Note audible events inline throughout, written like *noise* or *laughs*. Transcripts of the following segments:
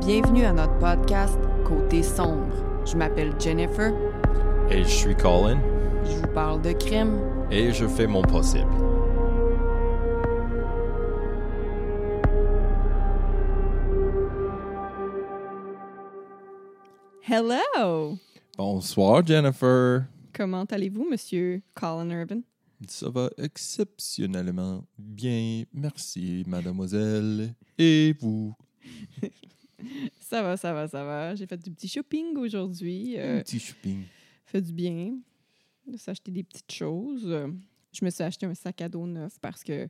Bienvenue à notre podcast Côté sombre. Je m'appelle Jennifer. Et je suis Colin. Je vous parle de crime. Et je fais mon possible. Hello! Bonsoir, Jennifer. Comment allez-vous, monsieur Colin Urban? Ça va exceptionnellement bien. Merci, mademoiselle. Et vous? *laughs* *laughs* ça va, ça va, ça va. J'ai fait du petit shopping aujourd'hui. Euh, petit shopping. Fait du bien de s'acheter des petites choses. Je me suis acheté un sac à dos neuf parce que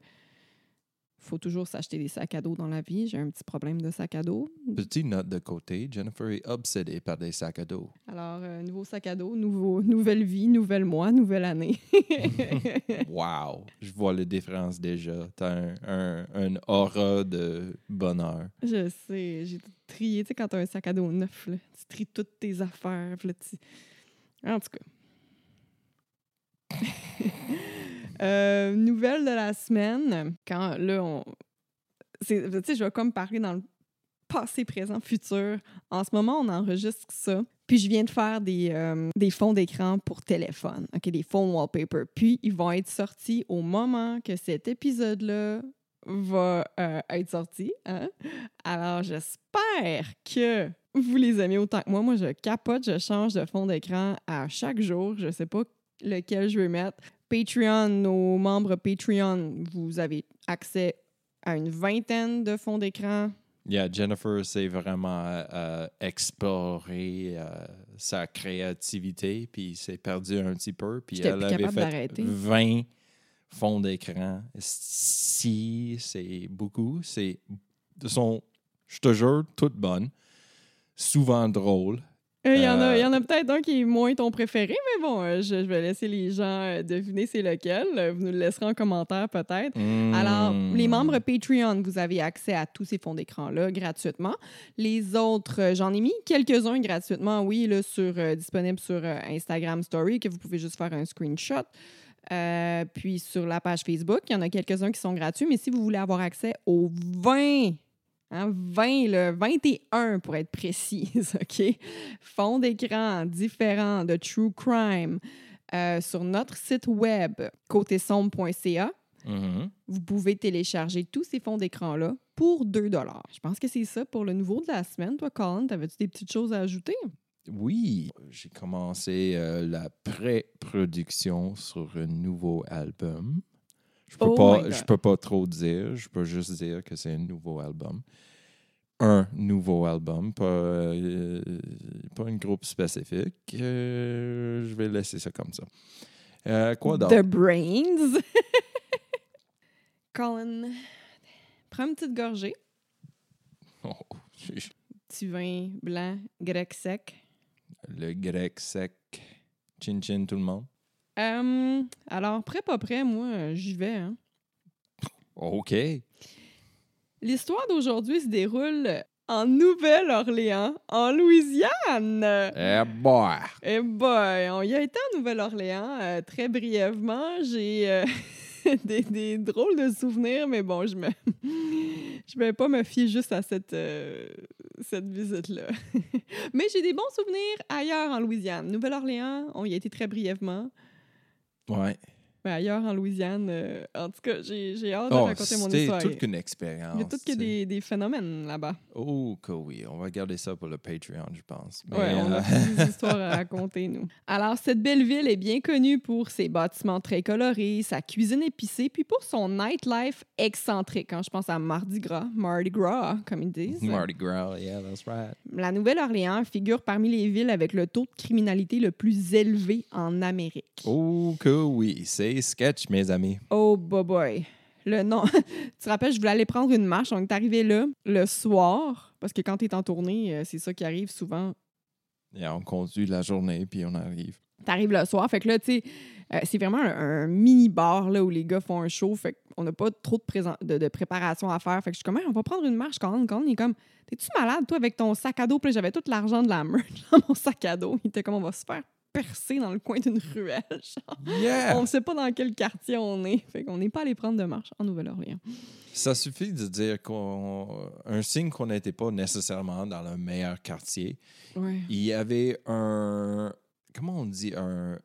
faut toujours s'acheter des sacs à dos dans la vie. J'ai un petit problème de sac à dos. Petite note de côté, Jennifer est obsédée par des sacs à dos. Alors, euh, nouveau sac à dos, nouveau, nouvelle vie, nouvelle mois, nouvelle année. *laughs* *laughs* wow! Je vois la différence déjà. T'as un, un, aura de bonheur. Je sais. J'ai trié. Tu sais, quand t'as un sac à dos neuf, là, tu tries toutes tes affaires. Là, En tout cas. *laughs* Euh, nouvelle de la semaine. Quand là, on. Tu sais, je vais comme parler dans le passé, présent, futur. En ce moment, on enregistre ça. Puis je viens de faire des, euh, des fonds d'écran pour téléphone, OK, des fonds wallpaper. Puis ils vont être sortis au moment que cet épisode-là va euh, être sorti. Hein? Alors j'espère que vous les aimez autant que moi. Moi, je capote, je change de fond d'écran à chaque jour. Je sais pas lequel je vais mettre. Patreon, nos membres Patreon, vous avez accès à une vingtaine de fonds d'écran. Yeah, Jennifer s'est vraiment euh, exploré euh, sa créativité, puis s'est perdu un petit peu, puis elle avait fait 20 fonds d'écran. Si c'est beaucoup, c'est sont, je te jure, toutes bonnes, souvent drôles. Il y en a, y en a euh, peut-être un qui est moins ton préféré, mais bon, euh, je, vais laisser les gens euh, deviner c'est lequel. Vous nous le laisserez en commentaire peut-être. Alors, les hmm. membres Patreon, vous avez accès à tous ces fonds d'écran-là gratuitement. Les autres, j'en ai mis quelques-uns gratuitement, oui, là, sur, disponibles sur Instagram Story, que vous pouvez juste faire un screenshot. puis sur la page Facebook, il y en a quelques-uns qui sont gratuits, mais si vous voulez avoir accès aux 20 20, hein, le 21 pour être précise, *laughs* OK? Fond d'écran différent de True Crime euh, sur notre site web côtésombre.ca. Mm-hmm. Vous pouvez télécharger tous ces fonds d'écran-là pour 2 Je pense que c'est ça pour le nouveau de la semaine. Toi, Colin, t'avais-tu des petites choses à ajouter? Oui, j'ai commencé euh, la pré-production sur un nouveau album. Je peux, oh pas, je peux pas trop dire. Je peux juste dire que c'est un nouveau album. Un nouveau album, pas, euh, pas un groupe spécifique. Euh, je vais laisser ça comme ça. Euh, quoi d'autre? The Brains. *laughs* Colin, prends une petite gorgée. *laughs* Oh, Petit vin blanc, grec sec. Le grec sec. Chin chin tout le monde. Euh, alors, prêt, pas prêt, moi, j'y vais. Hein. OK. L'histoire d'aujourd'hui se déroule en Nouvelle-Orléans, en Louisiane. Eh boy! Eh boy! On y a été en Nouvelle-Orléans euh, très brièvement. J'ai euh, *laughs* des, drôles de souvenirs, mais bon, je me je vais pas me fier juste à cette, cette visite-là. *laughs* mais j'ai des bons souvenirs ailleurs en Louisiane. Nouvelle-Orléans, on y a été très brièvement. Ouais. Mais ailleurs en Louisiane, euh, en tout cas, j'ai, hâte de oh, raconter mon histoire. C'est toute qu'une expérience. Il y a tout que des, des, phénomènes là-bas. Oh, que oui. On va garder ça pour le Patreon, je pense. Oui, on a euh, des *laughs* histoires à raconter, nous. Alors, cette belle ville est bien connue pour ses bâtiments très colorés, sa cuisine épicée, puis pour son nightlife excentrique. Quand je pense à Mardi Gras, Mardi Gras, comme ils disent. Mardi Gras, yeah, that's right. La Nouvelle-Orléans figure parmi les villes avec le taux de criminalité le plus élevé en Amérique. Oh, que oui. C'est sketch, mes amis. Oh, boy, boy. Le nom. *laughs* tu te rappelles, je voulais aller prendre une marche. On est arrivé là le soir, parce que quand tu es en tournée, euh, c'est ça qui arrive souvent. Et on conduit la journée, puis on arrive. Tu arrives le soir. Fait que là, tu sais, euh, c'est vraiment un, mini-bar là, où les gars font un show. Fait qu'on n'a pas trop de, de, préparation à faire. Fait que je suis comme, on va prendre une marche quand Quand il est comme, t'es-tu malade, toi, avec ton sac à dos? Puis j'avais tout l'argent de la merch *laughs* dans mon sac à dos. Il était comme, on va se faire dispersés dans le coin d'une ruelle. *laughs* On ne sait pas dans quel quartier on est. Fait qu'on n'est pas allé prendre de marche en Nouvelle-Orléans. Ça suffit de dire qu'un signe qu'on n'était pas nécessairement dans le meilleur quartier. Il y avait un comment on dit un,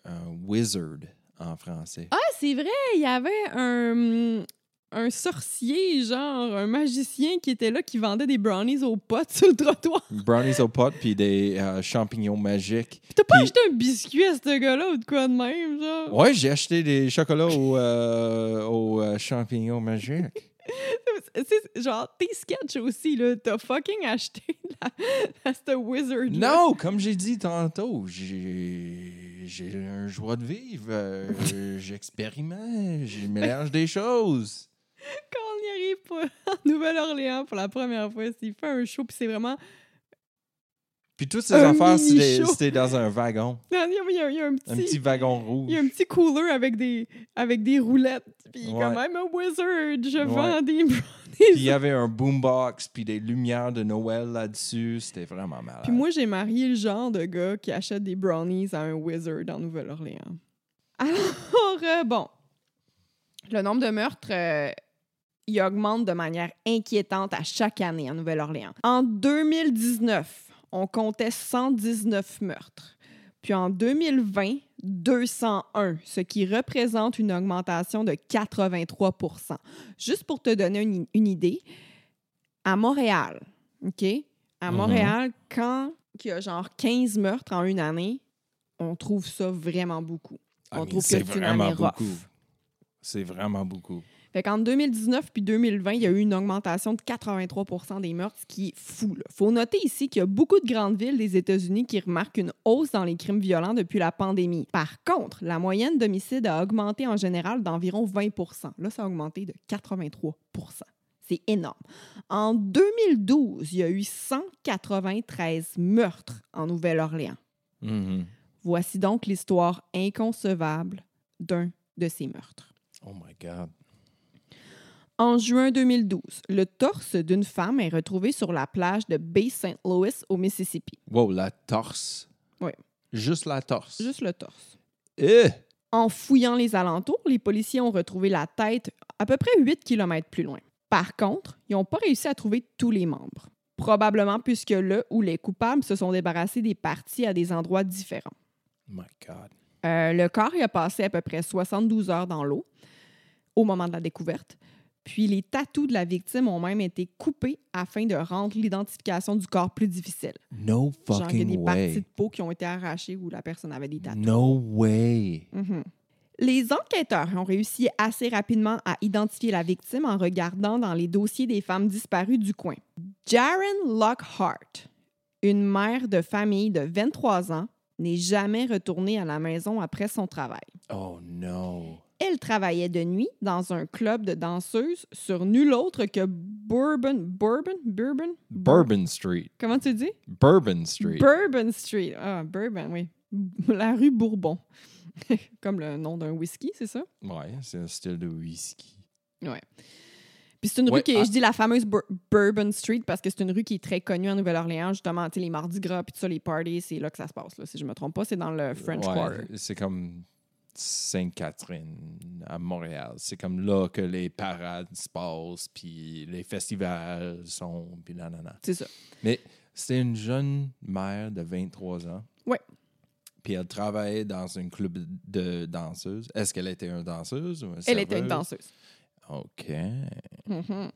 wizard en français? Ah, c'est vrai, il y avait un un sorcier, genre un magicien qui était là, qui vendait des brownies aux potes sur le trottoir. *laughs* Brownies aux potes, puis des euh, champignons magiques. Puis t'as pas acheté un biscuit à ce gars-là ou de quoi de même, genre? Ouais, j'ai acheté des chocolats aux, euh, euh, champignons magiques. *laughs* c'est genre tes sketchs aussi là t'as fucking acheté la, *laughs* ce wizard non comme j'ai dit tantôt j'ai j'ai un joie de vivre j'expérimente je mélange des choses *laughs* quand on y arrive pour, *laughs* en Nouvelle-Orléans pour la première fois, il fait un show, puis c'est vraiment. Puis toutes ces affaires, c'était dans un wagon. *laughs* Il y, a, il y a un, petit, un petit wagon rouge. Il y a un petit cooler avec des, avec des roulettes. Puis ouais. quand même un wizard, je vends des Puis il y avait un boombox, puis des lumières de Noël là-dessus. C'était vraiment malade. Puis moi, j'ai marié le genre de gars qui achète des brownies à un wizard en Nouvelle-Orléans. Alors, euh, bon, le nombre de meurtres euh, il augmente de manière inquiétante à chaque année en Nouvelle-Orléans. En 2019, on comptait 119 meurtres. Puis en 2020, 201, ce qui représente une augmentation de 83% Juste pour te donner une, idée, à Montréal, OK? À mhm. Montréal, quand il y a genre 15 meurtres en une année, on trouve ça vraiment beaucoup. Ah, on trouve que c'est vraiment beaucoup. C'est vraiment beaucoup. Fait qu'en 2019 puis 2020, il y a eu une augmentation de 83% des meurtres, ce qui est fou. Il faut noter ici qu'il y a beaucoup de grandes villes des États-Unis qui remarquent une hausse dans les crimes violents depuis la pandémie. Par contre, la moyenne d'homicide a augmenté en général d'environ 20% Là, ça a augmenté de 83% c'est énorme. En 2012, il y a eu 193 meurtres en Nouvelle-Orléans. Mm-hmm. Voici donc l'histoire inconcevable d'un de ces meurtres. Oh my God. En juin 2012, le torse d'une femme est retrouvé sur la plage de Bay St. Louis au Mississippi. Wow, la torse. Oui. Juste la torse. Juste le torse. Eh! En fouillant les alentours, les policiers ont retrouvé la tête à peu près 8 km plus loin. Par contre, ils n'ont pas réussi à trouver tous les membres. Probablement puisque le ou les coupables se sont débarrassés des parties à des endroits différents. My God. Euh, le corps y a passé à peu près 72 heures dans l'eau au moment de la découverte. Puis les tatous de la victime ont même été coupés afin de rendre l'identification du corps plus difficile. No fucking Genre, il y a des parties de peau qui ont été arrachées où la personne avait des tatous. No way. Mm-hmm. Les enquêteurs ont réussi assez rapidement à identifier la victime en regardant dans les dossiers des femmes disparues du coin. Jaren Lockhart, une mère de famille de 23 ans, n'est jamais retournée à la maison après son travail. Oh no. Elle travaillait de nuit dans un club de danseuses sur nul autre que Bourbon. Bourbon? Bourbon? Bourbon Street. Comment tu dis? Bourbon Street. Bourbon Street. Ah, Bourbon, oui. *laughs* La rue Bourbon. *laughs* Comme le nom d'un whisky, c'est ça? Ouais, c'est un style de whisky. Ouais. Puis c'est une rue qui est, ah. je dis la fameuse Bourbon Street parce que c'est une rue qui est très connue en Nouvelle-Orléans, justement, tu sais, les Mardis Gras, puis tout ça, les parties, c'est là que ça se passe, là, si je me trompe pas, c'est dans le French ouais, Quarter. C'est comme Sainte-Catherine à Montréal. C'est comme là que les parades se passent, puis les festivals sont, puis nanana. C'est ça. Mais c'était une jeune mère de 23 ans. Oui. Puis elle travaillait dans un club de danseuses. Est-ce qu'elle était une danseuse ou Elle était une danseuse. OK. Mm-hmm.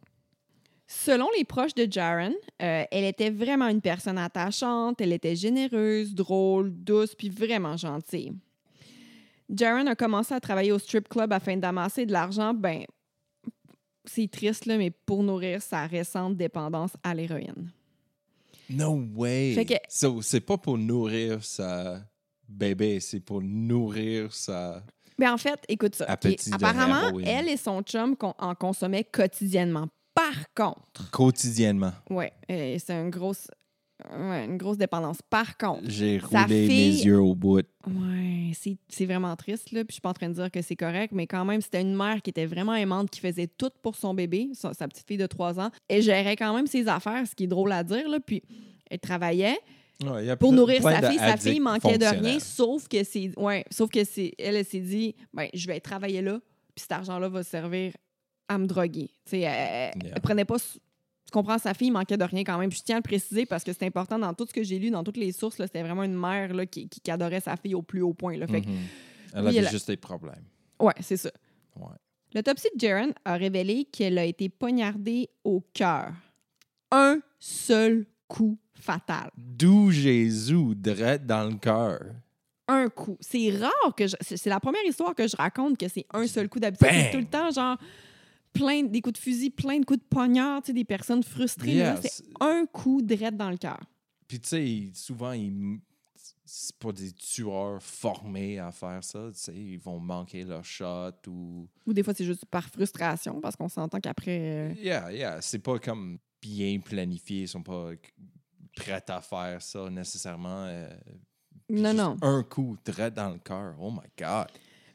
Selon les proches de Jaren, euh, elle était vraiment une personne attachante, elle était généreuse, drôle, douce, puis vraiment gentille. Jaron a commencé à travailler au strip club afin d'amasser de l'argent, ben, c'est triste, là, mais pour nourrir sa récente dépendance à l'héroïne. No way! c'est pas pour nourrir sa bébé, c'est pour nourrir sa. Ben en fait, écoute ça. Apparemment, elle et son chum en consommaient quotidiennement. Par contre. Quotidiennement. Oui, c'est un gros Ouais, une grosse dépendance. Par contre, j'ai roulé mes yeux au bout. Ouais, c'est vraiment triste, là. Puis je suis pas en train de dire que c'est correct, mais quand même, c'était une mère qui était vraiment aimante, qui faisait tout pour son bébé, sa, petite fille de 3 ans. Elle gérait quand même ses affaires, ce qui est drôle à dire, là. Puis elle travaillait. pour nourrir sa fille. Sa fille manquait de rien, sauf que c'est. Ouais, sauf que c'est. Elle, elle s'est dit ben, je vais travailler là, puis cet argent-là va servir à me droguer. Elle, elle, elle, prenait pas. Tu comprends, sa fille manquait de rien quand même. je tiens à le préciser parce que c'est important dans tout ce que j'ai lu, dans toutes les sources. C'était vraiment une mère là, qui, qui, adorait sa fille au plus haut point. Là. Fait mm-hmm. Elle avait juste des problèmes. Ouais, c'est ça. L'autopsie de Jaren a révélé qu'elle a été poignardée au cœur. Un seul coup fatal. D'où Jésus, direct dans le cœur. Un coup. C'est rare que C'est la première histoire que je raconte que c'est un seul coup d'habitude. Tout le temps genre plein des coups de fusil, plein de coups de poignard, des personnes frustrées. C'est un coup direct dans le cœur. Puis tu sais, souvent, ils c'est pas des tueurs formés à faire ça. Ils vont manquer leur shot ou. Ou des fois, c'est juste par frustration parce qu'on s'entend qu'après. Euh, yeah, yeah. C'est pas comme bien planifié. Ils sont pas prêts à faire ça nécessairement. Euh, non, non. Un coup, très dans le cœur. Oh my God.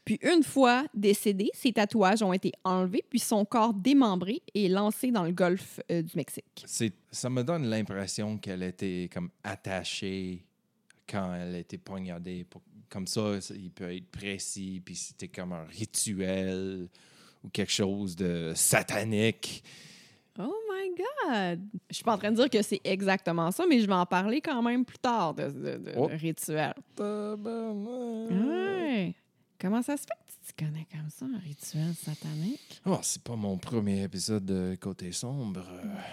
Puis une fois décédé, ses tatouages ont été enlevés, puis son corps démembré et lancé dans le golfe euh, du Mexique. Ça me donne l'impression qu'elle était comme attachée quand elle été poignardée. Comme ça, il peut être précis, puis c'était comme un rituel ou quelque chose de satanique. Oh my God! Je suis pas en train de dire que c'est exactement ça, mais je vais en parler quand même plus tard de, de, oh. rituel. Ouais. Comment ça se fait que tu connais comme ça un rituel satanique? Oh, c'est pas mon premier épisode de Côté sombre.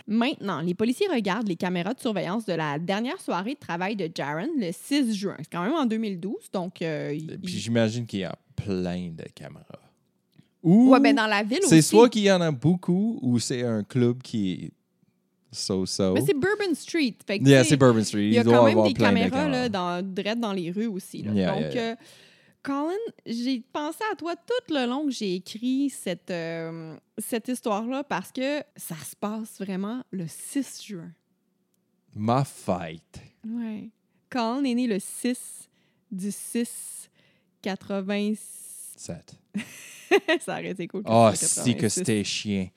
Maintenant, les policiers regardent les caméras de surveillance de la dernière soirée de travail de Jaron le 6 juin. C'est quand même en 2012, donc... Euh, puis j'imagine qu'il y a plein de caméras. Ou ouais, ben dans la ville aussi. C'est soit qu'il y en a beaucoup ou c'est un club qui est so-so. Mais c'est Bourbon Street. Fait yeah, c'est Bourbon Street. Il y a quand même des caméras, Là, dans, dans les rues aussi. donc, euh, Colin, j'ai pensé à toi tout le long que j'ai écrit cette, euh, cette histoire-là parce que ça se passe vraiment le 6 juin. Ma fête. Ouais. Colin est né le 6 du 6 87. *laughs* ça aurait été cool. Ah, oh, si que c'était chien.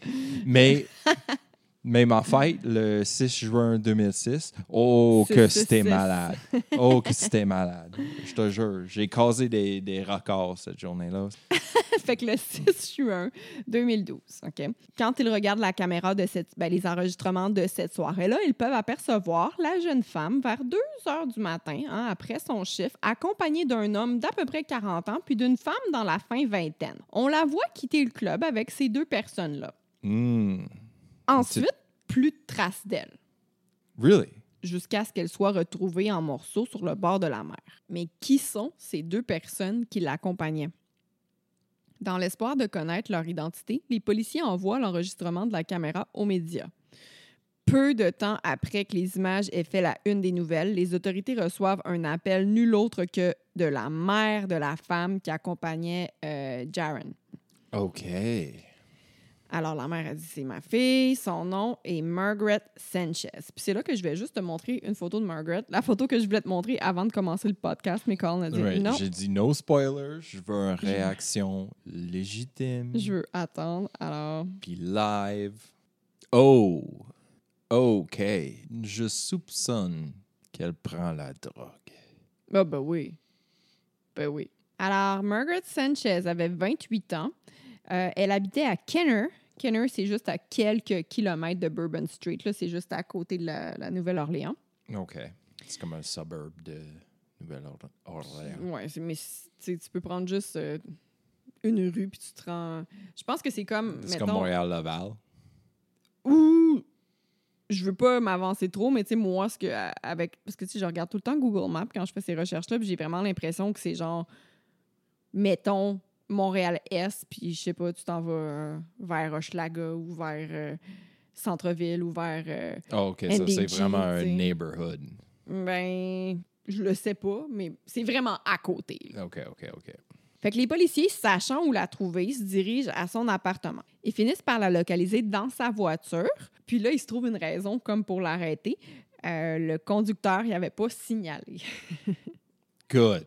Mais *laughs* Mais ma fête, le 6 juin 2006, oh, que c'était malade. Oh, que c'était malade. Je te jure, j'ai causé des, des records cette journée-là. *laughs* fait que le 6 juin 2012, OK? Quand ils regardent la caméra de cette, ben, les enregistrements de cette soirée-là, ils peuvent apercevoir la jeune femme vers 2 heures du matin, hein, après son chiffre, accompagnée d'un homme d'à peu près 40 ans, puis d'une femme dans la fin vingtaine. On la voit quitter le club avec ces deux personnes-là. Hmm. Ensuite, plus de traces d'elle. Really? Jusqu'à ce qu'elle soit retrouvée en morceaux sur le bord de la mer. Mais qui sont ces deux personnes qui l'accompagnaient? Dans l'espoir de connaître leur identité, les policiers envoient l'enregistrement de la caméra aux médias. Peu de temps après que les images aient fait la une des nouvelles, les autorités reçoivent un appel nul autre que de la mère de la femme qui accompagnait euh, Jaren. OK. Alors, la mère a dit c'est ma fille, son nom est Margaret Sanchez. Puis c'est là que je vais juste te montrer une photo de Margaret, la photo que je voulais te montrer avant de commencer le podcast, mais Colin a dit non. J'ai dit no spoiler, je veux une réaction légitime. Je veux attendre, alors. Puis live. Oh, OK. Je soupçonne qu'elle prend la drogue. Ah, ben oui. Ben oui. Alors, Margaret Sanchez avait 28 ans. Euh, elle habitait à Kenner. Kenner, c'est juste à quelques kilomètres de Bourbon Street. C'est juste à côté de la, Nouvelle-Orléans. OK. C'est comme un suburb de Nouvelle-Orléans. Oui, mais tu peux prendre juste euh, une rue puis tu te rends. Je pense que c'est comme. C'est comme Montréal-Laval. Ou je veux pas m'avancer trop, mais tu sais, moi, ce que, avec, parce que tu sais, je regarde tout le temps Google Maps quand je fais ces recherches-là, puis j'ai vraiment l'impression que c'est genre, mettons, Montréal-Est, puis je sais pas, tu t'en vas euh, vers Hochelaga ou vers euh, Centre-Ville ou vers. oh, OK, ça, c'est vraiment un neighborhood. Ben, je le sais pas, mais c'est vraiment à côté. OK, OK, OK. Fait que les policiers, sachant où la trouver, se dirigent à son appartement. Ils finissent par la localiser dans sa voiture. Puis là, ils se trouvent une raison comme pour l'arrêter. le conducteur n'y avait pas signalé. *laughs* Good.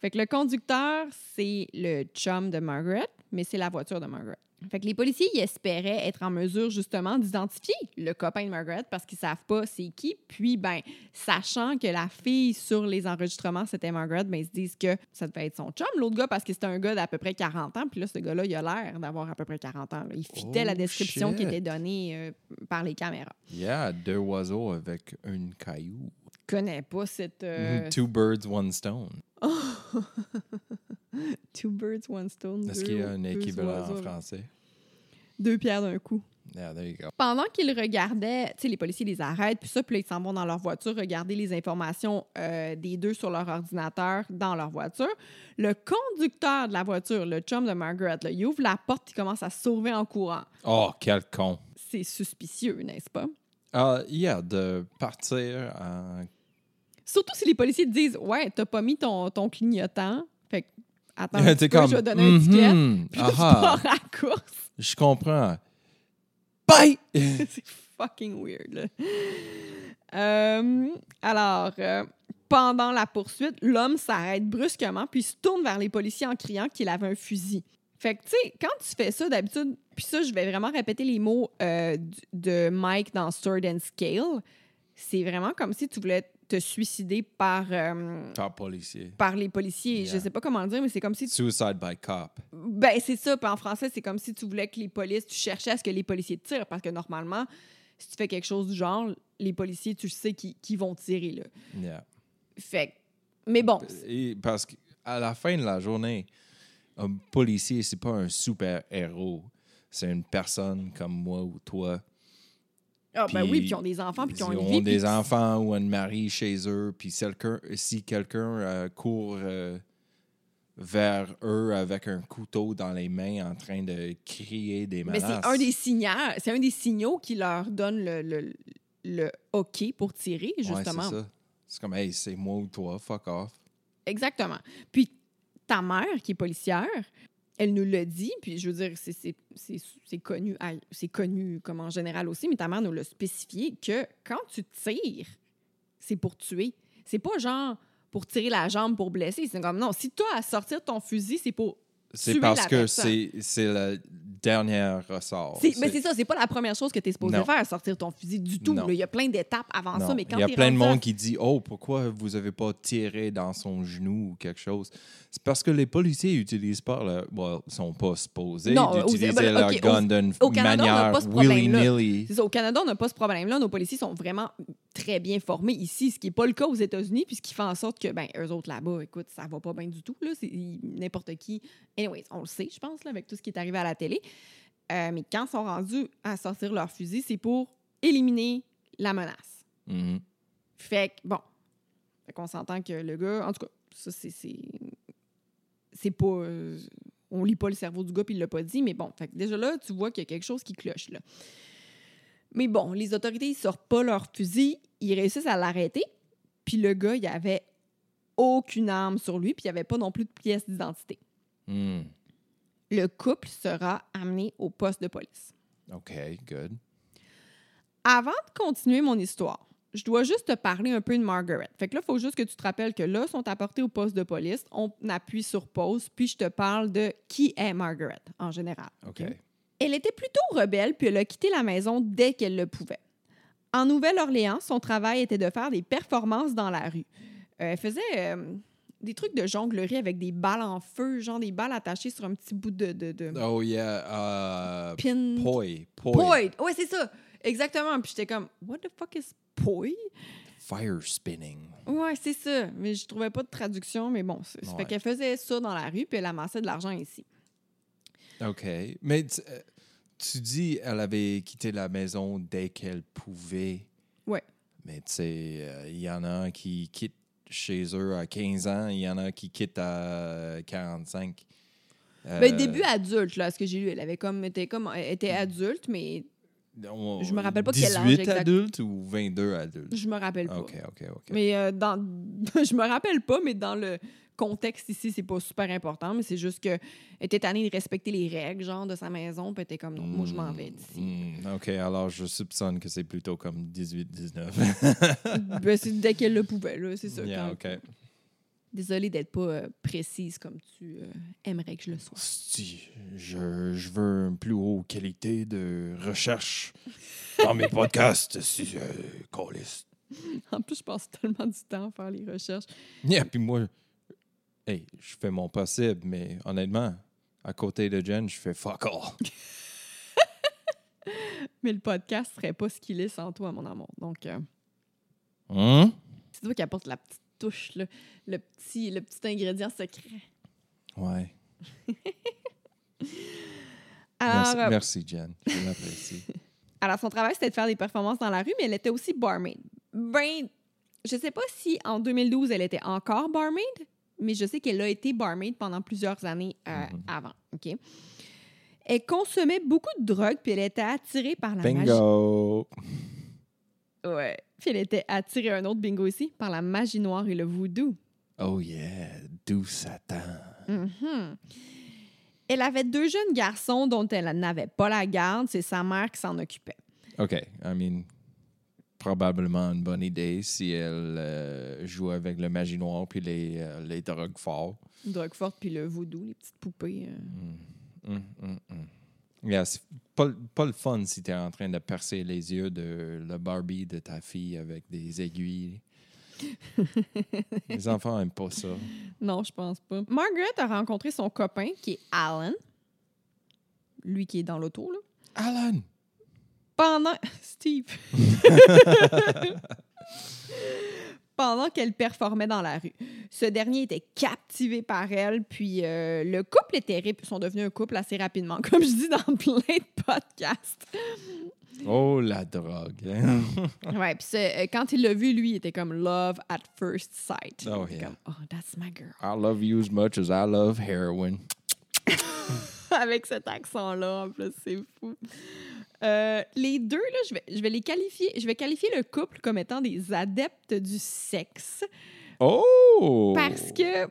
Fait que le conducteur, c'est le chum de Margaret, mais c'est la voiture de Margaret. Fait que les policiers y espéraient être en mesure justement d'identifier le copain de Margaret parce qu'ils savent pas c'est qui. Puis, ben, sachant que la fille sur les enregistrements c'était Margaret, ben, ils se disent que ça devait être son chum. L'autre gars, parce que c'était un gars d'à peu près 40 ans. Puis là, ce gars-là, il a l'air d'avoir à peu près 40 ans. Il fitait la Oh, description qui était donnée euh, par les caméras. Yeah, deux oiseaux avec un caillou. Je connais pas cette. euh, Two birds, one stone. *laughs* Two birds, one stone. Est-ce qu'il y a un équivalent en français? Deux pierres d'un coup. Yeah, there you go. Pendant qu'ils regardaient, tu sais, les policiers les arrêtent, puis ça, puis ils s'en vont dans leur voiture regarder les informations euh, des deux sur leur ordinateur dans leur voiture. Le conducteur de la voiture, le chum de Margaret, là, il ouvre la porte et commence à sauver en courant. Oh, quel con. C'est suspicieux, n'est-ce pas? Ah, yeah, de partir en... Surtout si les policiers te disent Ouais, t'as pas mis ton, ton clignotant. Fait que, attends, un *laughs* petit T'es peu, comme... je vais donner un ticket. mhm, Puis tu aha, pars à la course. je comprends. Bye! *laughs* *laughs* c'est fucking weird. là. Euh, alors, euh, pendant la poursuite, l'homme s'arrête brusquement puis se tourne vers les policiers en criant qu'il avait un fusil. Fait que, tu sais, quand tu fais ça d'habitude, puis ça, je vais vraiment répéter les mots euh, de Mike dans Sword and Scale, c'est vraiment comme si tu voulais te suicider par, euh, Par policier. par les policiers. Je sais pas comment le dire, mais c'est comme si tu Suicide by cop. ben, c'est ça. Puis en français, c'est comme si tu voulais que les polices, tu cherchais à ce que les policiers te tirent. Parce que normalement, si tu fais quelque chose du genre, les policiers, tu sais qu'ils qu'ils vont tirer. Là. Yeah. Fait que- Mais bon. Et parce qu'à la fin de la journée, un policier, c'est pas un super héros. C'est une personne comme moi ou toi. Ah, ben oui, puis ils ont des enfants, puis ils ont Ils une ont vie. des puis- enfants ou un mari chez eux, puis si quelqu'un, euh, court euh, vers eux avec un couteau dans les mains en train de crier des Mais menaces. c'est un des signaux, c'est un des signaux qui leur donne le, le, le OK pour tirer, Ouais, justement. c'est ça. C'est comme, hey, c'est moi ou toi, fuck off. Exactement. Puis ta mère, qui est policière, elle nous l'a dit, puis je veux dire, c'est- connu, comme en général aussi, mais ta mère nous l'a spécifié que quand tu tires, c'est pour tuer. C'est pas genre pour tirer la jambe pour blesser. C'est comme non, si as à sortir ton fusil, c'est pour. C'est parce que c'est le dernier ressort. Mais c'est ça, c'est pas la première chose que tu es supposé Non. faire, sortir ton fusil du tout. Il y a plein d'étapes avant Non. ça, mais quand Il y a plein de à- monde qui dit Oh, pourquoi vous avez pas tiré dans son genou ou quelque chose C'est parce que les policiers utilisent pas le. Bon, sont pas supposés d'utiliser ben, leur gun d'une manière willy-nilly. Au Canada, on n'a pas ce problème-là. Nos policiers sont vraiment très bien formés ici, ce qui n'est pas le cas aux États-Unis, puis ce qui fait en sorte que, ben, eux autres là-bas, écoute, ça va pas bien du tout. Là. C'est n'importe qui. Anyways, on le sait, je pense, là, avec tout ce qui est arrivé à la télé. Euh, mais quand ils sont rendus à sortir leur fusil, c'est pour éliminer la menace. Mhm. Fait que, bon. Fait qu'on s'entend que le gars, en tout cas, ça, c'est. c'est- C'est pas. euh, on lit pas le cerveau du gars, puis il l'a pas dit, mais bon. Fait que déjà là, tu vois qu'il y a quelque chose qui cloche, là. Mais bon, les autorités, ils sortent pas leur fusil, ils réussissent à l'arrêter, puis le gars, il avait aucune arme sur lui, puis il n'y avait pas non plus de pièce d'identité. Mm. Le couple sera amené au poste de police. OK, good. Avant de continuer mon histoire, je dois juste te parler un peu de Margaret. Fait que là, il faut juste que tu te rappelles que là, ils sont apportés au poste de police. On appuie sur pause, puis je te parle de qui est Margaret en général. OK? Elle était plutôt rebelle, puis elle a quitté la maison dès qu'elle le pouvait. En Nouvelle-Orléans, son travail était de faire des performances dans la rue. Euh, elle faisait euh, des trucs de jonglerie avec des balles en feu, genre des balles attachées sur un petit bout de, de, de Oh, yeah. Uh, pin. poi. Poi. Poi! Ouais, c'est ça! Exactement. Puis j'étais comme, what the fuck is poi? Fire spinning. Ouais, c'est ça. Mais je trouvais pas de traduction, mais bon. c'est- Ouais. fait qu'elle faisait ça dans la rue, puis elle amassait de l'argent ici. OK. Mais tu, euh, tu dis elle avait quitté la maison dès qu'elle pouvait. Ouais. Mais tu sais, euh, il y en a qui quittent chez eux à 15 ans, il y en a qui quittent à 45. Ben, Euh, début adulte, là, ce que j'ai lu, elle avait comme, était comme, elle était adulte, mais on- je me rappelle pas quel âge 18 exact. adultes ou 22 adultes? je me rappelle pas. OK, OK, OK. Mais euh, dans, *laughs* je me rappelle pas, mais dans le contexte ici, c'est pas super important, mais c'est juste que était tannée de respecter les règles, genre, de sa maison, puis elle était comme, non, moi, je m'en vais d'ici. Hmm, OK, alors je soupçonne que c'est plutôt comme 18-19. ben, c'est dès qu'elle le pouvait, là, c'est ça. Yeah, quand- OK. Désolée d'être pas euh, précise comme tu euh, aimerais que je le sois. Si, je, je veux une plus haute qualité de recherche dans mes podcasts. *laughs* Si, euh, câlisse. *laughs* En plus, je passe tellement du temps à faire les recherches. Yeah, puis moi, hey, je fais mon possible, mais honnêtement, à côté de Jen, je fais fuck all. *laughs* Mais le podcast serait pas ce qu'il est sans toi, mon amour. Donc, euh, Hein? c'est toi qui apporte la petite touche, là, le, petit, le petit ingrédient secret. Ouais. *laughs* Alors, merci, euh, merci, Jen. Je l'apprécie. *laughs* alors, son travail, c'était de faire des performances dans la rue, mais elle était aussi barmaid. Ben, je sais pas si en 2012, elle était encore barmaid, mais je sais qu'elle a été barmaid pendant plusieurs années euh, Mhm. avant. OK? Elle consommait beaucoup de drogue, puis elle était attirée par la magie. *laughs* Ouais. Puis elle était attirée, un autre bingo ici, par la magie noire et le voodoo. Oh yeah, doux Satan. Mhm. Elle avait deux jeunes garçons dont elle n'avait pas la garde. C'est sa mère qui s'en occupait. OK, I mean, probablement une bonne idée si elle euh, joue avec le magie noire puis les, euh, les drogues forts. Drogue forte puis le voodoo, les petites poupées. euh. Hum, hum, hum. Yeah, c'est pas, pas le fun si tu es en train de percer les yeux de le Barbie de ta fille avec des aiguilles. les *laughs* enfants aiment pas ça. Non, je pense pas. Margaret a rencontré son copain qui est Alan. Lui qui est dans l'auto, là. Alan! Pendant. *laughs* Steve. *laughs* Pendant qu'elle performait dans la rue. Ce dernier était captivé par elle, puis euh, le couple était. ré- sont devenus un couple assez rapidement, *laughs* comme je dis dans plein de podcasts. Oh, la drogue. hein? *laughs* Ouais, puis euh, quand il l'a vu, lui, il était comme love at first sight. Oh, yeah. comme, oh, that's my girl. I love you as much as I love heroin. *laughs* *laughs* Avec cet accent-là, en plus, c'est fou. Euh, les deux, là, je vais, je vais les qualifier, je vais qualifier le couple comme étant des adeptes du sexe. Oh! Parce que,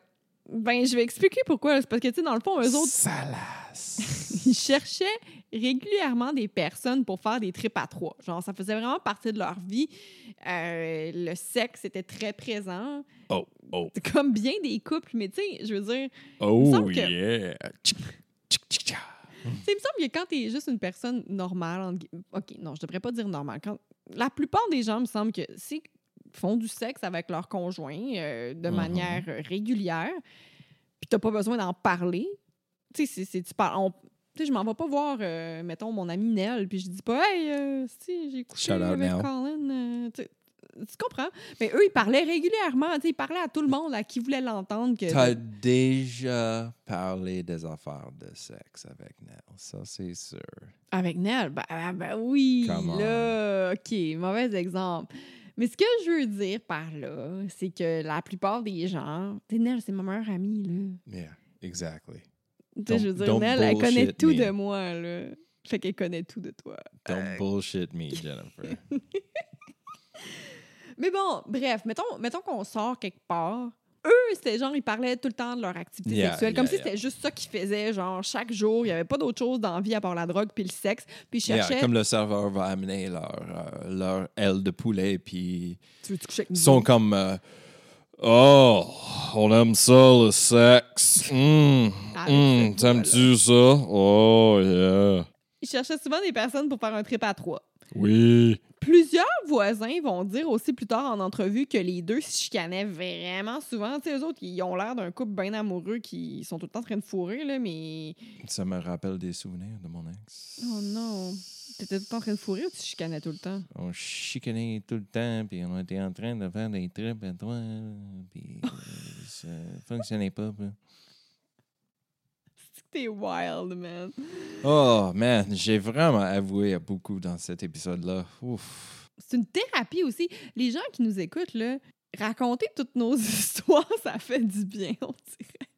ben, je vais expliquer pourquoi. C'est parce que, tu sais, dans le fond, eux autres, Salas. *laughs* ils cherchaient régulièrement des personnes pour faire des trips à trois. Genre, ça faisait vraiment partie de leur vie. Euh, le sexe était très présent. Oh, oh, C'est comme bien des couples, mais tu sais, je veux dire, oh, semble que- yeah. Tu sais, il me semble que quand t'es juste une personne normale, OK, non, je devrais pas dire normale. Quand... La plupart des gens, me semble que s'ils font du sexe avec leur conjoint euh, de Mhm. manière euh, régulière, puis t'as pas besoin d'en parler, tu sais, c'est- tu parles... on- Tu sais, je m'en vais pas voir, euh, mettons, mon ami Nell, puis je dis pas « Hey, euh, si, j'ai couché avec. Colin. Tu comprends? Mais eux, ils parlaient régulièrement. Ils parlaient à tout le monde, à qui voulait l'entendre. que T'as déjà parlé des affaires de sexe avec Nell, ça c'est sûr. Avec Nell, ben, ben, oui, Come on. là, OK, mauvais exemple. Mais ce que je veux dire par là, c'est que la plupart des gens, tu sais, Nell, c'est ma meilleure amie, là. Yeah, exactly. Tu sais, Don't- je veux dire, Nell, elle connaît tout me. de moi, là. Fait qu'elle connaît tout de toi. Don't bullshit me, Jennifer. *laughs* Mais bon, bref, mettons, mettons qu'on sort quelque part. Eux, c'était genre, ils parlaient tout le temps de leur activité Yeah, sexuelle, comme yeah, si c'était juste ça qu'ils faisaient, genre, chaque jour. Il n'y avait pas d'autre chose dans la vie à part la drogue puis le sexe. Puis ils cherchaient... comme le serveur va amener leur, euh, leur aile de poulet, puis Tu coucher avec ils sont comme euh, Oh, on aime ça, le sexe. *laughs* Voilà. T'aimes-tu ça? Oh, yeah. Ils cherchaient souvent des personnes pour faire un trip à trois. Oui. Plusieurs voisins vont dire aussi plus tard en entrevue que les deux se chicanaient vraiment souvent. Tu sais, eux autres, ils ont l'air d'un couple bien amoureux qui sont tout le temps en train de fourrer, là, mais... Ça me rappelle des souvenirs de mon ex. Oh non! T'étais tout le temps en train de fourrer ou tu chicanais tout le temps? On chicanait tout le temps, puis on était en train de faire des trips à toi, puis euh, ça fonctionnait pas. puis- t'es wild, man. Oh, man, j'ai vraiment avoué à beaucoup dans cet épisode-là. Ouf. C'est une thérapie aussi. Les gens qui nous écoutent, là, raconter toutes nos *laughs* histoires, ça fait du bien, on dirait.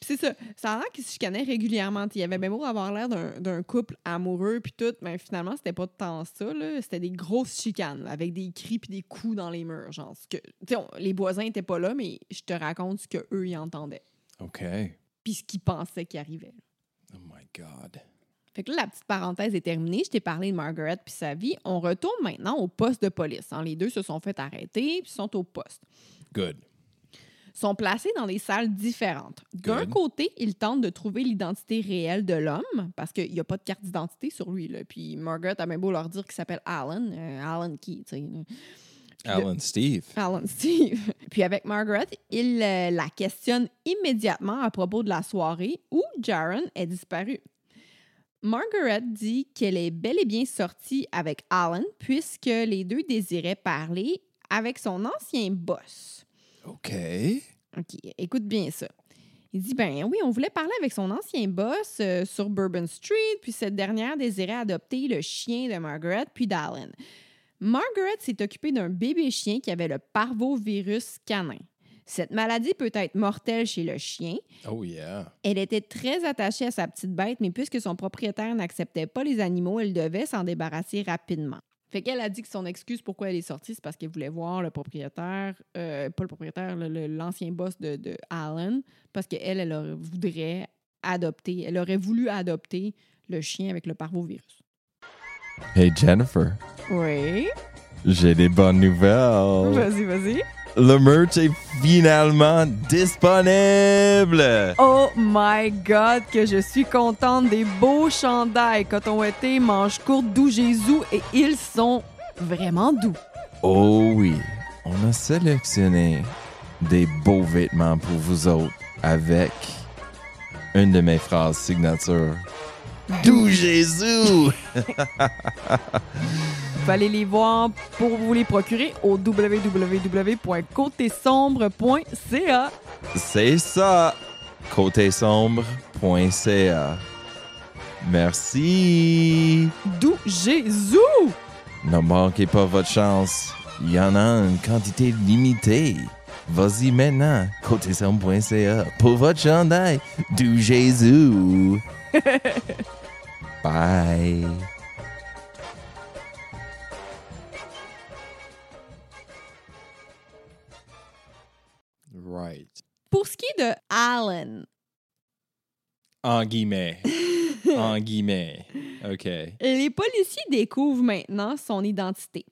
Puis c'est ça, ça a l'air qu'ils se chicanaient régulièrement. Il y avait bien beau avoir l'air d'un d'un couple amoureux puis tout, mais finalement, c'était pas tant ça. là. C'était des grosses chicanes, là, avec des cris puis des coups dans les murs. Genre, que, on- les voisins étaient pas là, mais je te raconte ce qu'eux, ils entendaient. OK. Puis ce qu'ils pensaient qui arrivait. Oh my God. Fait que là, la petite parenthèse est terminée. Je t'ai parlé de Margaret puis sa vie. On retourne maintenant au poste de police. hein. Les deux se sont fait arrêter puis sont au poste. Good. sont placés dans des salles différentes. D'un côté, ils tentent de trouver l'identité réelle de l'homme, parce qu'il n'y a pas de carte d'identité sur lui. Là. Puis Margaret a même beau leur dire qu'il s'appelle Alan. Euh, Alan qui, tu sais. Alan Steve. Alan Steve. *laughs* Puis avec Margaret, il euh, la questionne immédiatement à propos de la soirée où Jaron est disparu. Margaret dit qu'elle est bel et bien sortie avec Alan puisque les deux désiraient parler avec son ancien boss. OK. OK, écoute bien ça. Il dit ben oui, on voulait parler avec son ancien boss euh, sur Bourbon Street, puis cette dernière désirait adopter le chien de Margaret puis d'Alan. Margaret s'est occupée d'un bébé chien qui avait le parvovirus canin. Cette maladie peut être mortelle chez le chien. Oh yeah. Elle était très attachée à sa petite bête, mais puisque son propriétaire n'acceptait pas les animaux, elle devait s'en débarrasser rapidement. Fait qu'elle a dit que son excuse pourquoi elle est sortie, c'est parce qu'elle voulait voir le propriétaire, euh, pas le propriétaire, l'ancien boss de, de, Alan, parce qu'elle, elle voudrait adopter, elle aurait voulu adopter le chien avec le parvovirus. Hey Jennifer. Oui. J'ai des bonnes nouvelles. Vas-y, vas-y. Le merch est finalement disponible. Oh my God, que je suis contente des beaux chandails coton été, manches courtes, doux Jésus et ils sont vraiment doux. Oh oui, on a sélectionné des beaux vêtements pour vous autres avec une de mes phrases signature. Doux Jésus! *laughs* Vous allez les voir pour vous les procurer au www.côtesombre.ca. C'est ça, côtesombre.ca. Merci. D'où Jésus. Ne manquez pas votre chance. Il y en a une quantité limitée. Vas-y maintenant, côtesombre.ca pour votre chandail. D'où Jésus. *laughs* Bye. Right. Pour ce qui est de Alan. En guillemets. *laughs* en guillemets. OK. Les policiers découvrent maintenant son identité.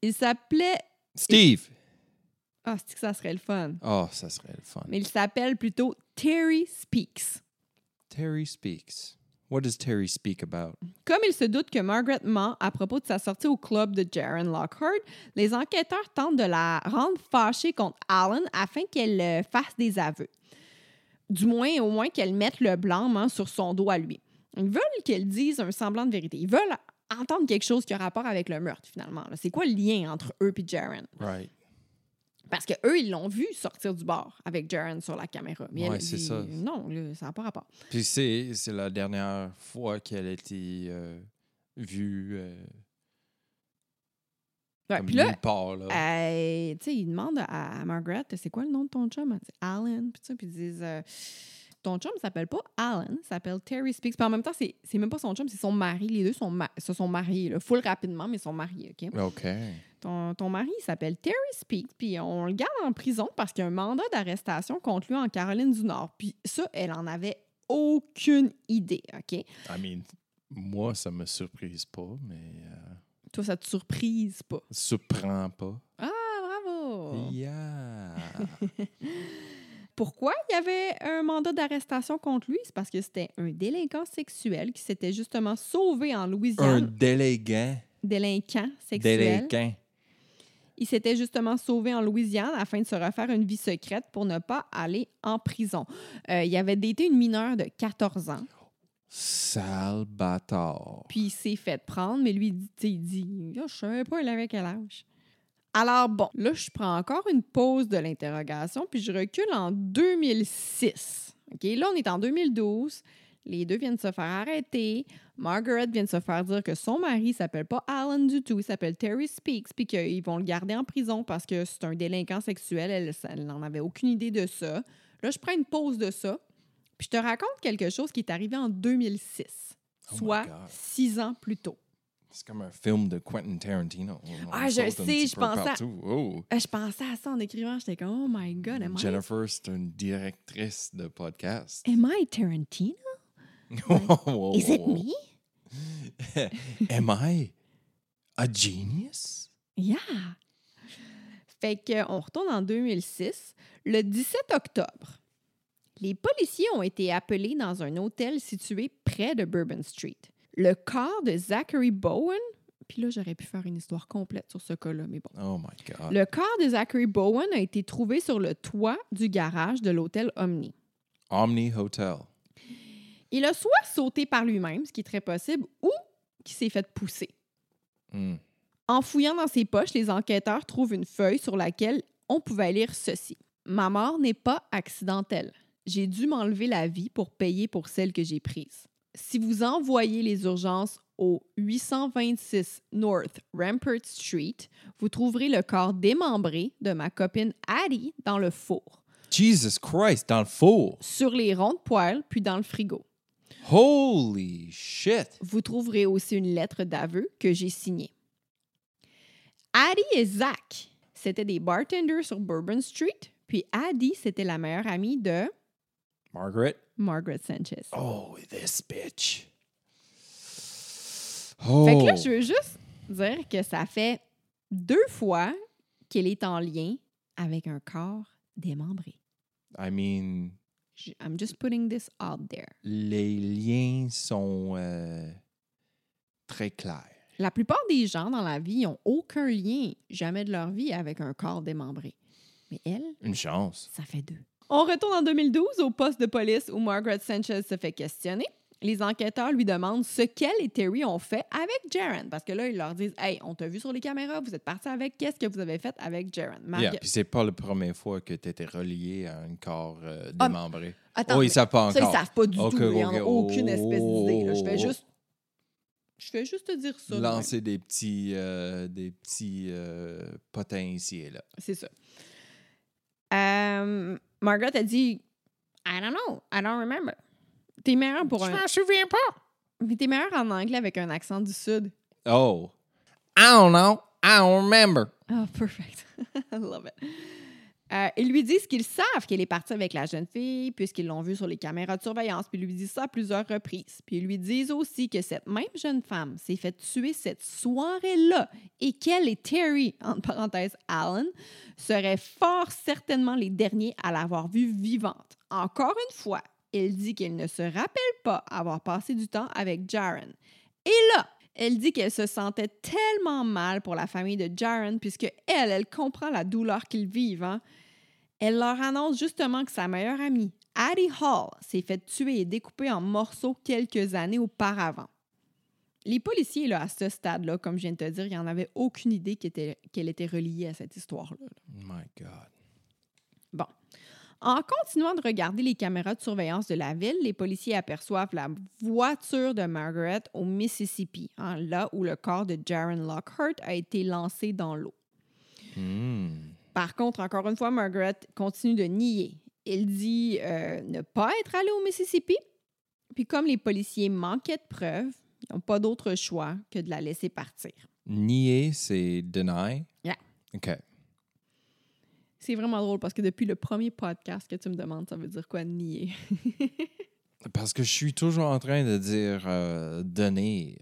Il s'appelait. Steve. Ah, c'est que ça serait le fun. Oh, ça serait le fun. Mais il s'appelle plutôt Terry Speaks. Terry Speaks. What does Terry speak about? Comme il se doute que Margaret ment à propos de sa sortie au club de Jaron Lockhart, les enquêteurs tentent de la rendre fâchée contre Alan afin qu'elle euh, fasse des aveux. Du moins, au moins qu'elle mette le blanc sur son dos à lui. Ils veulent qu'elle dise un semblant de vérité. Ils veulent entendre quelque chose qui a rapport avec le meurtre, finalement. C'est quoi le lien entre eux et Jaron? Right. Parce qu'eux, ils l'ont vu sortir du bar avec Jaren sur la caméra. Mais c'est ça. Non, ça n'a pas rapport. Puis c'est, la dernière fois qu'elle a été euh, vue. Euh, puis là, tu sais, il demande à, Margaret, c'est quoi le nom de ton chum? Alan, puis puis ils disent, euh, ton chum s'appelle pas Alan, s'appelle Terry Speaks. Puis en même temps, c'est, même pas son chum, c'est son mari. Les deux sont se sont mariés, là, full rapidement, mais ils sont mariés, OK? OK. Ton, mari s'appelle Terry Speaks, puis on le garde en prison parce qu'il y a un mandat d'arrestation contre lui en Caroline du Nord. Puis ça, elle en avait aucune idée, OK? I mean, moi, ça me surprise pas, mais... Euh, Toi, ça te surprise pas? Surprend pas. Ah, bravo! Yeah! *laughs* Pourquoi il y avait un mandat d'arrestation contre lui? C'est parce que c'était un délinquant sexuel qui s'était justement sauvé en Louisiane. Un délinquant? Délinquant sexuel. Délinquant. Il s'était justement sauvé en Louisiane afin de se refaire une vie secrète pour ne pas aller en prison. Euh, il avait été une mineure de 14 ans. Sale bâtard. Puis il s'est fait prendre, mais lui, il dit Je ne savais pas, il avait quel âge. Alors bon, là, je prends encore une pause de l'interrogation, puis je recule en 2006. OK, là, on est en 2012. Les deux viennent se faire arrêter. Margaret vient de se faire dire que son mari s'appelle pas Alan du tout, il s'appelle Terry Speaks, puis qu'ils vont le garder en prison parce que c'est un délinquant sexuel. Elle, n'en avait aucune idée de ça. Là, je prends une pause de ça, puis je te raconte quelque chose qui est arrivé en 2006, soit six ans plus tôt. C'est comme un film de Quentin Tarantino. ah, je sais, je pensais, à... Oh. je pensais à ça en écrivant. J'étais comme, oh my God, am Jennifer, c'est une directrice de podcast. Am I Tarantino? *laughs* Is it me? *laughs* Am I a genius? Yeah. Fait qu'on retourne en 2006, le 17 octobre. Les policiers ont été appelés dans un hôtel situé près de Bourbon Street. Le corps de Zachary Bowen, puis là, j'aurais pu faire une histoire complète sur ce cas-là, mais bon. Oh my God. Le corps de Zachary Bowen a été trouvé sur le toit du garage de l'hôtel Omni. Omni Hotel. Il a soit sauté par lui-même, ce qui est très possible, ou qu'il s'est fait pousser. Hmm. En fouillant dans ses poches, les enquêteurs trouvent une feuille sur laquelle on pouvait lire ceci. Ma mort n'est pas accidentelle. J'ai dû m'enlever la vie pour payer pour celle que j'ai prise. Si vous envoyez les urgences au 826 North Rampart Street, vous trouverez le corps démembré de ma copine Addie dans le four, Jesus Christ, dans le four. sur les ronds de poêle, puis dans le frigo. Holy shit. Vous trouverez aussi une lettre d'aveu que j'ai signée. Addie et Zach, c'était des bartenders sur Bourbon Street, puis Addie, c'était la meilleure amie de Margaret. Margaret Sanchez. Oh, this bitch. Fait Oh. que là, je veux juste dire que ça fait deux fois qu'elle est en lien avec un corps démembré. I mean, I'm just putting this out there. les liens sont euh, très clairs. La plupart des gens dans la vie n'ont aucun lien, jamais de leur vie, avec un corps démembré. Mais elle, Une chance. ça fait deux. On retourne en 2012 au poste de police où Margaret Sanchez se fait questionner. Les enquêteurs lui demandent ce qu'elle et Terry ont fait avec Jaron. Parce que là, ils leur disent Hey, on t'a vu sur les caméras, vous êtes parti avec, qu'est-ce que vous avez fait avec Jaron? Yeah, puis c'est pas la première fois que tu étais relié à un corps euh, Ah, démembré. Attends, oh, ils savent pas ça, ils encore. savent pas du tout. Ils n'en ok, ont aucune espèce d'idée. Je fais oh. juste. Je fais juste te dire ça. Lancer des petits, euh, des petits euh, potins ici et là. C'est ça. Euh, Margaret a dit I don't know, I don't remember. T'es meilleur pour un. souviens pas. Mais t'es meilleur en anglais avec un accent du Sud. Oh. I don't know. I don't remember. Oh, perfect. *laughs* I love it. Euh, ils lui disent qu'ils savent qu'elle est partie avec la jeune fille puisqu'ils l'ont vue sur les caméras de surveillance, puis ils lui disent ça à plusieurs reprises. Puis ils lui disent aussi que cette même jeune femme s'est fait tuer cette soirée-là et qu'elle et Terry, entre parenthèses Allen, seraient fort certainement les derniers à l'avoir vue vivante. Encore une fois, elle dit qu'elle ne se rappelle pas avoir passé du temps avec Jaron. Et là, elle dit qu'elle se sentait tellement mal pour la famille de Jaron puisque elle, elle comprend la douleur qu'ils vivent. hein. Elle leur annonce justement que sa meilleure amie, Addie Hall, s'est fait tuer et découper en morceaux quelques années auparavant. Les policiers, là, à ce stade-là, comme je viens de te dire, ils n'en avaient aucune idée qu'elle était, reliée à cette histoire-là. My God. Bon. En continuant de regarder les caméras de surveillance de la ville, les policiers aperçoivent la voiture de Margaret au Mississippi, hein, là où le corps de Jaron Lockhart a été lancé dans l'eau. Hmm. Par contre, encore une fois, Margaret continue de nier. Elle dit euh, ne pas être allée au Mississippi. Puis comme les policiers manquaient de preuves, ils n'ont pas d'autre choix que de la laisser partir. Nier, c'est deny? Yeah. OK. C'est vraiment drôle parce que depuis le premier podcast que tu me demandes, ça veut dire quoi nier? *laughs* Parce que je suis toujours en train de dire euh, donner.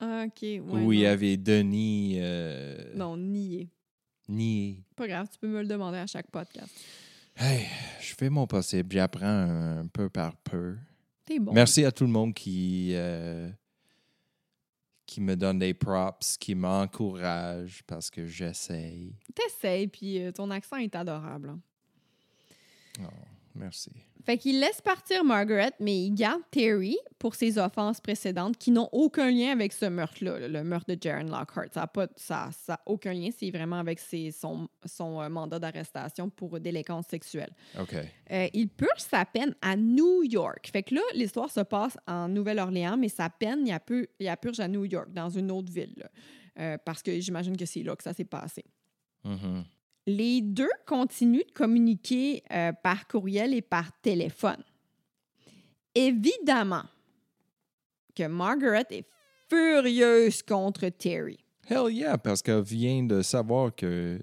Ah, OK. Ouais, Où il y avait Denis euh, Non, nier. nier. Pas grave, tu peux me le demander à chaque podcast. Hey, je fais mon possible. J'apprends un peu par peu. T'es bon. Merci à tout le monde qui, euh, qui me donne des props, qui m'encourage parce que j'essaye. T'essayes, puis euh, ton accent est adorable. hein. Oh, merci. Fait qu'il laisse partir Margaret, mais il garde Terry pour ses offenses précédentes qui n'ont aucun lien avec ce meurtre-là, là, le meurtre de Jaron Lockhart. Ça n'a pas, ça, ça a aucun lien, c'est vraiment avec ses- son, son euh, mandat d'arrestation pour délinquance sexuelle. OK. Euh, il purge sa peine à New York. Fait que là, l'histoire se passe en Nouvelle-Orléans, mais sa peine, il la, pu- il la purge à New York, dans une autre ville. là. Euh, parce que j'imagine que c'est là que ça s'est passé. Mhm. Les deux continuent de communiquer euh, par courriel et par téléphone. Évidemment que Margaret est furieuse contre Terry. Hell yeah, parce qu'elle vient de savoir que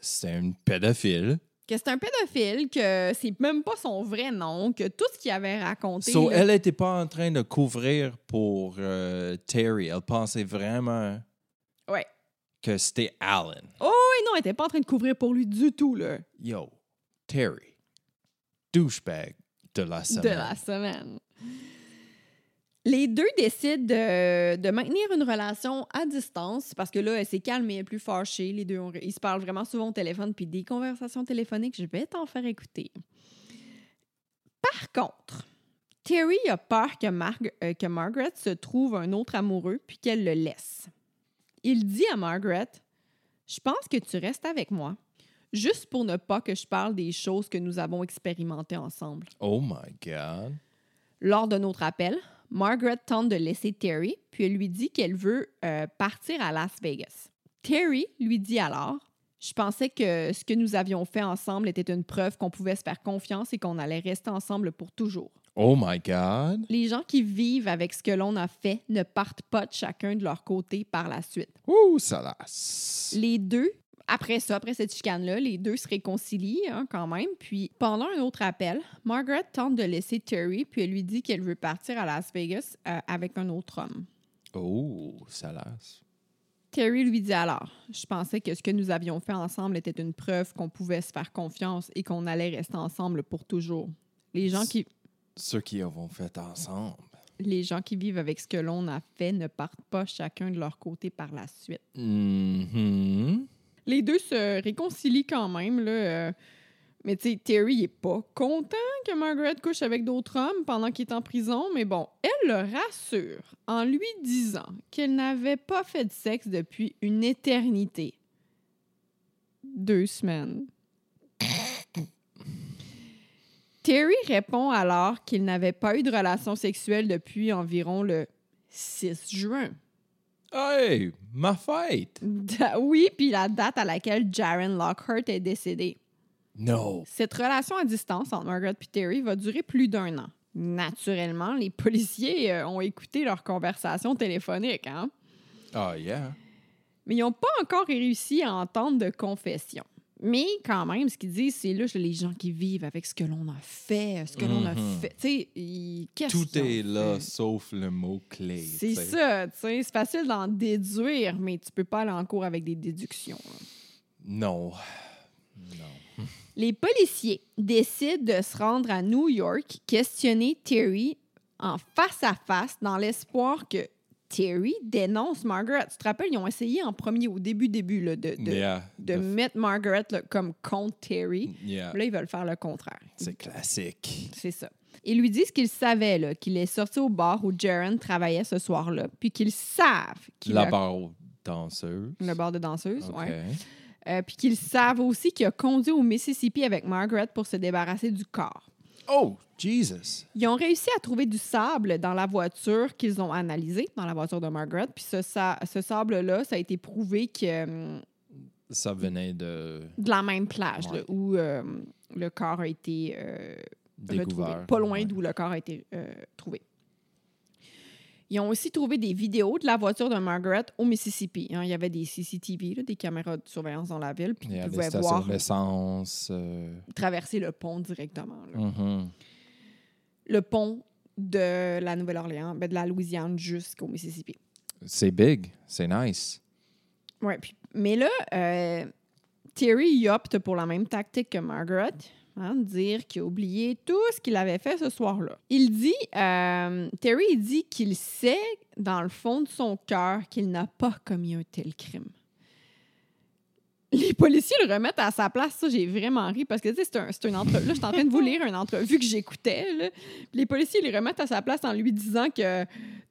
c'est une pédophile. Que c'est un pédophile, que c'est même pas son vrai nom, que tout ce qu'il avait raconté. So, là- elle n'était pas en train de couvrir pour euh, Terry. Elle pensait vraiment Ouais. Que c'était Alan. Oh, et non, elle était pas en train de couvrir pour lui du tout, là. Yo, Terry, douchebag de la semaine. De la semaine. Les deux décident de, de, maintenir une relation à distance parce que là, elle s'est calmée, elle est plus fâchée. Les deux, ils se parlent vraiment souvent au téléphone, puis des conversations téléphoniques, je vais t'en faire écouter. Par contre, Terry a peur que, euh, que Margaret se trouve un autre amoureux puis qu'elle le laisse. Il dit à Margaret Je pense que tu restes avec moi, juste pour ne pas que je parle des choses que nous avons expérimentées ensemble. Oh my God. Lors de notre appel, Margaret tente de laisser Terry, puis elle lui dit qu'elle veut euh, partir à Las Vegas. Terry lui dit alors Je pensais que ce que nous avions fait ensemble était une preuve qu'on pouvait se faire confiance et qu'on allait rester ensemble pour toujours. Oh my God! Les gens qui vivent avec ce que l'on a fait ne partent pas de chacun de leur côté par la suite. Ouh, ça lasse! Les deux, après ça, après cette chicane-là, les deux se réconcilient hein, quand même. Puis pendant un autre appel, Margaret tente de laisser Terry, puis elle lui dit qu'elle veut partir à Las Vegas euh, avec un autre homme. Oh, ça lasse. Terry lui dit alors Je pensais que ce que nous avions fait ensemble était une preuve qu'on pouvait se faire confiance et qu'on allait rester ensemble pour toujours. Les gens qui ceux qui avons fait ensemble. Les gens qui vivent avec ce que l'on a fait ne partent pas chacun de leur côté par la suite. Mm-hmm. Les deux se réconcilient quand même. Là, euh, mais tu sais, Terry n'est pas content que Margaret couche avec d'autres hommes pendant qu'il est en prison, mais bon, elle le rassure en lui disant qu'elle n'avait pas fait de sexe depuis une éternité. Deux semaines. Terry répond alors qu'il n'avait pas eu de relation sexuelle depuis environ le 6 juin. Hey, ma fête! oui, puis la date à laquelle Jaren Lockhart est décédé. Non. Cette relation à distance entre Margaret et Terry va durer plus d'un an. Naturellement, les policiers euh, ont écouté leur conversation téléphonique, hein? Ah, yeah. Mais ils n'ont pas encore réussi à entendre de confession. Mais quand même, ce qu'ils disent, c'est là, les gens qui vivent avec ce que l'on a fait, ce que l'on a mhm. fait. Tu sais, Tout est là, sauf le mot-clé. C'est ça, tu sais. C'est facile d'en déduire, mais tu peux pas aller en cours avec des déductions. Non. Non. Les policiers décident de se rendre à New York, questionner Terry en face à face dans l'espoir que Terry dénonce Margaret. Tu te rappelles, ils ont essayé en premier, au début, début, là, de, de, mettre Margaret comme contre Terry. Là, ils veulent faire le contraire. C'est classique. C'est ça. Ils lui disent qu'ils savaient qu'il est sorti au bar où Jaron travaillait ce soir-là, puis qu'ils savent qu'il La bar danseuse. Le bar de danseuse, oui. Euh, puis qu'ils savent aussi qu'il a conduit au Mississippi avec Margaret pour se débarrasser du corps. Oh, Jesus! Ils ont réussi à trouver du sable dans la voiture qu'ils ont analysée, dans la voiture de Margaret. Puis ce, ce sable-là, ça a été prouvé que. Hum, ça venait de. De la même plage, où euh, le corps a été euh, Découvert. Pas loin d'où le corps a été euh, trouvé. Ils ont aussi trouvé des vidéos de la voiture de Margaret au Mississippi. Hein. il y avait des CCTV, des caméras de surveillance dans la ville. Puis ils pouvaient voir. Euh... Traverser le pont directement. Mm-hmm. Le pont de la Nouvelle-Orléans, ben, de la Louisiane jusqu'au Mississippi. C'est big, c'est nice. Oui, mais là, euh, Terry opte pour la même tactique que Margaret. Hein, dire qu'il a oublié tout ce qu'il avait fait ce soir-là. Il dit, euh, Terry dit qu'il sait dans le fond de son cœur qu'il n'a pas commis un tel crime. Les policiers le remettent à sa place. Ça, j'ai vraiment ri parce que, c'est un, c'est une entrevue. Là, je suis en train de vous lire une entrevue que j'écoutais. Les policiers le remettent à sa place en lui disant que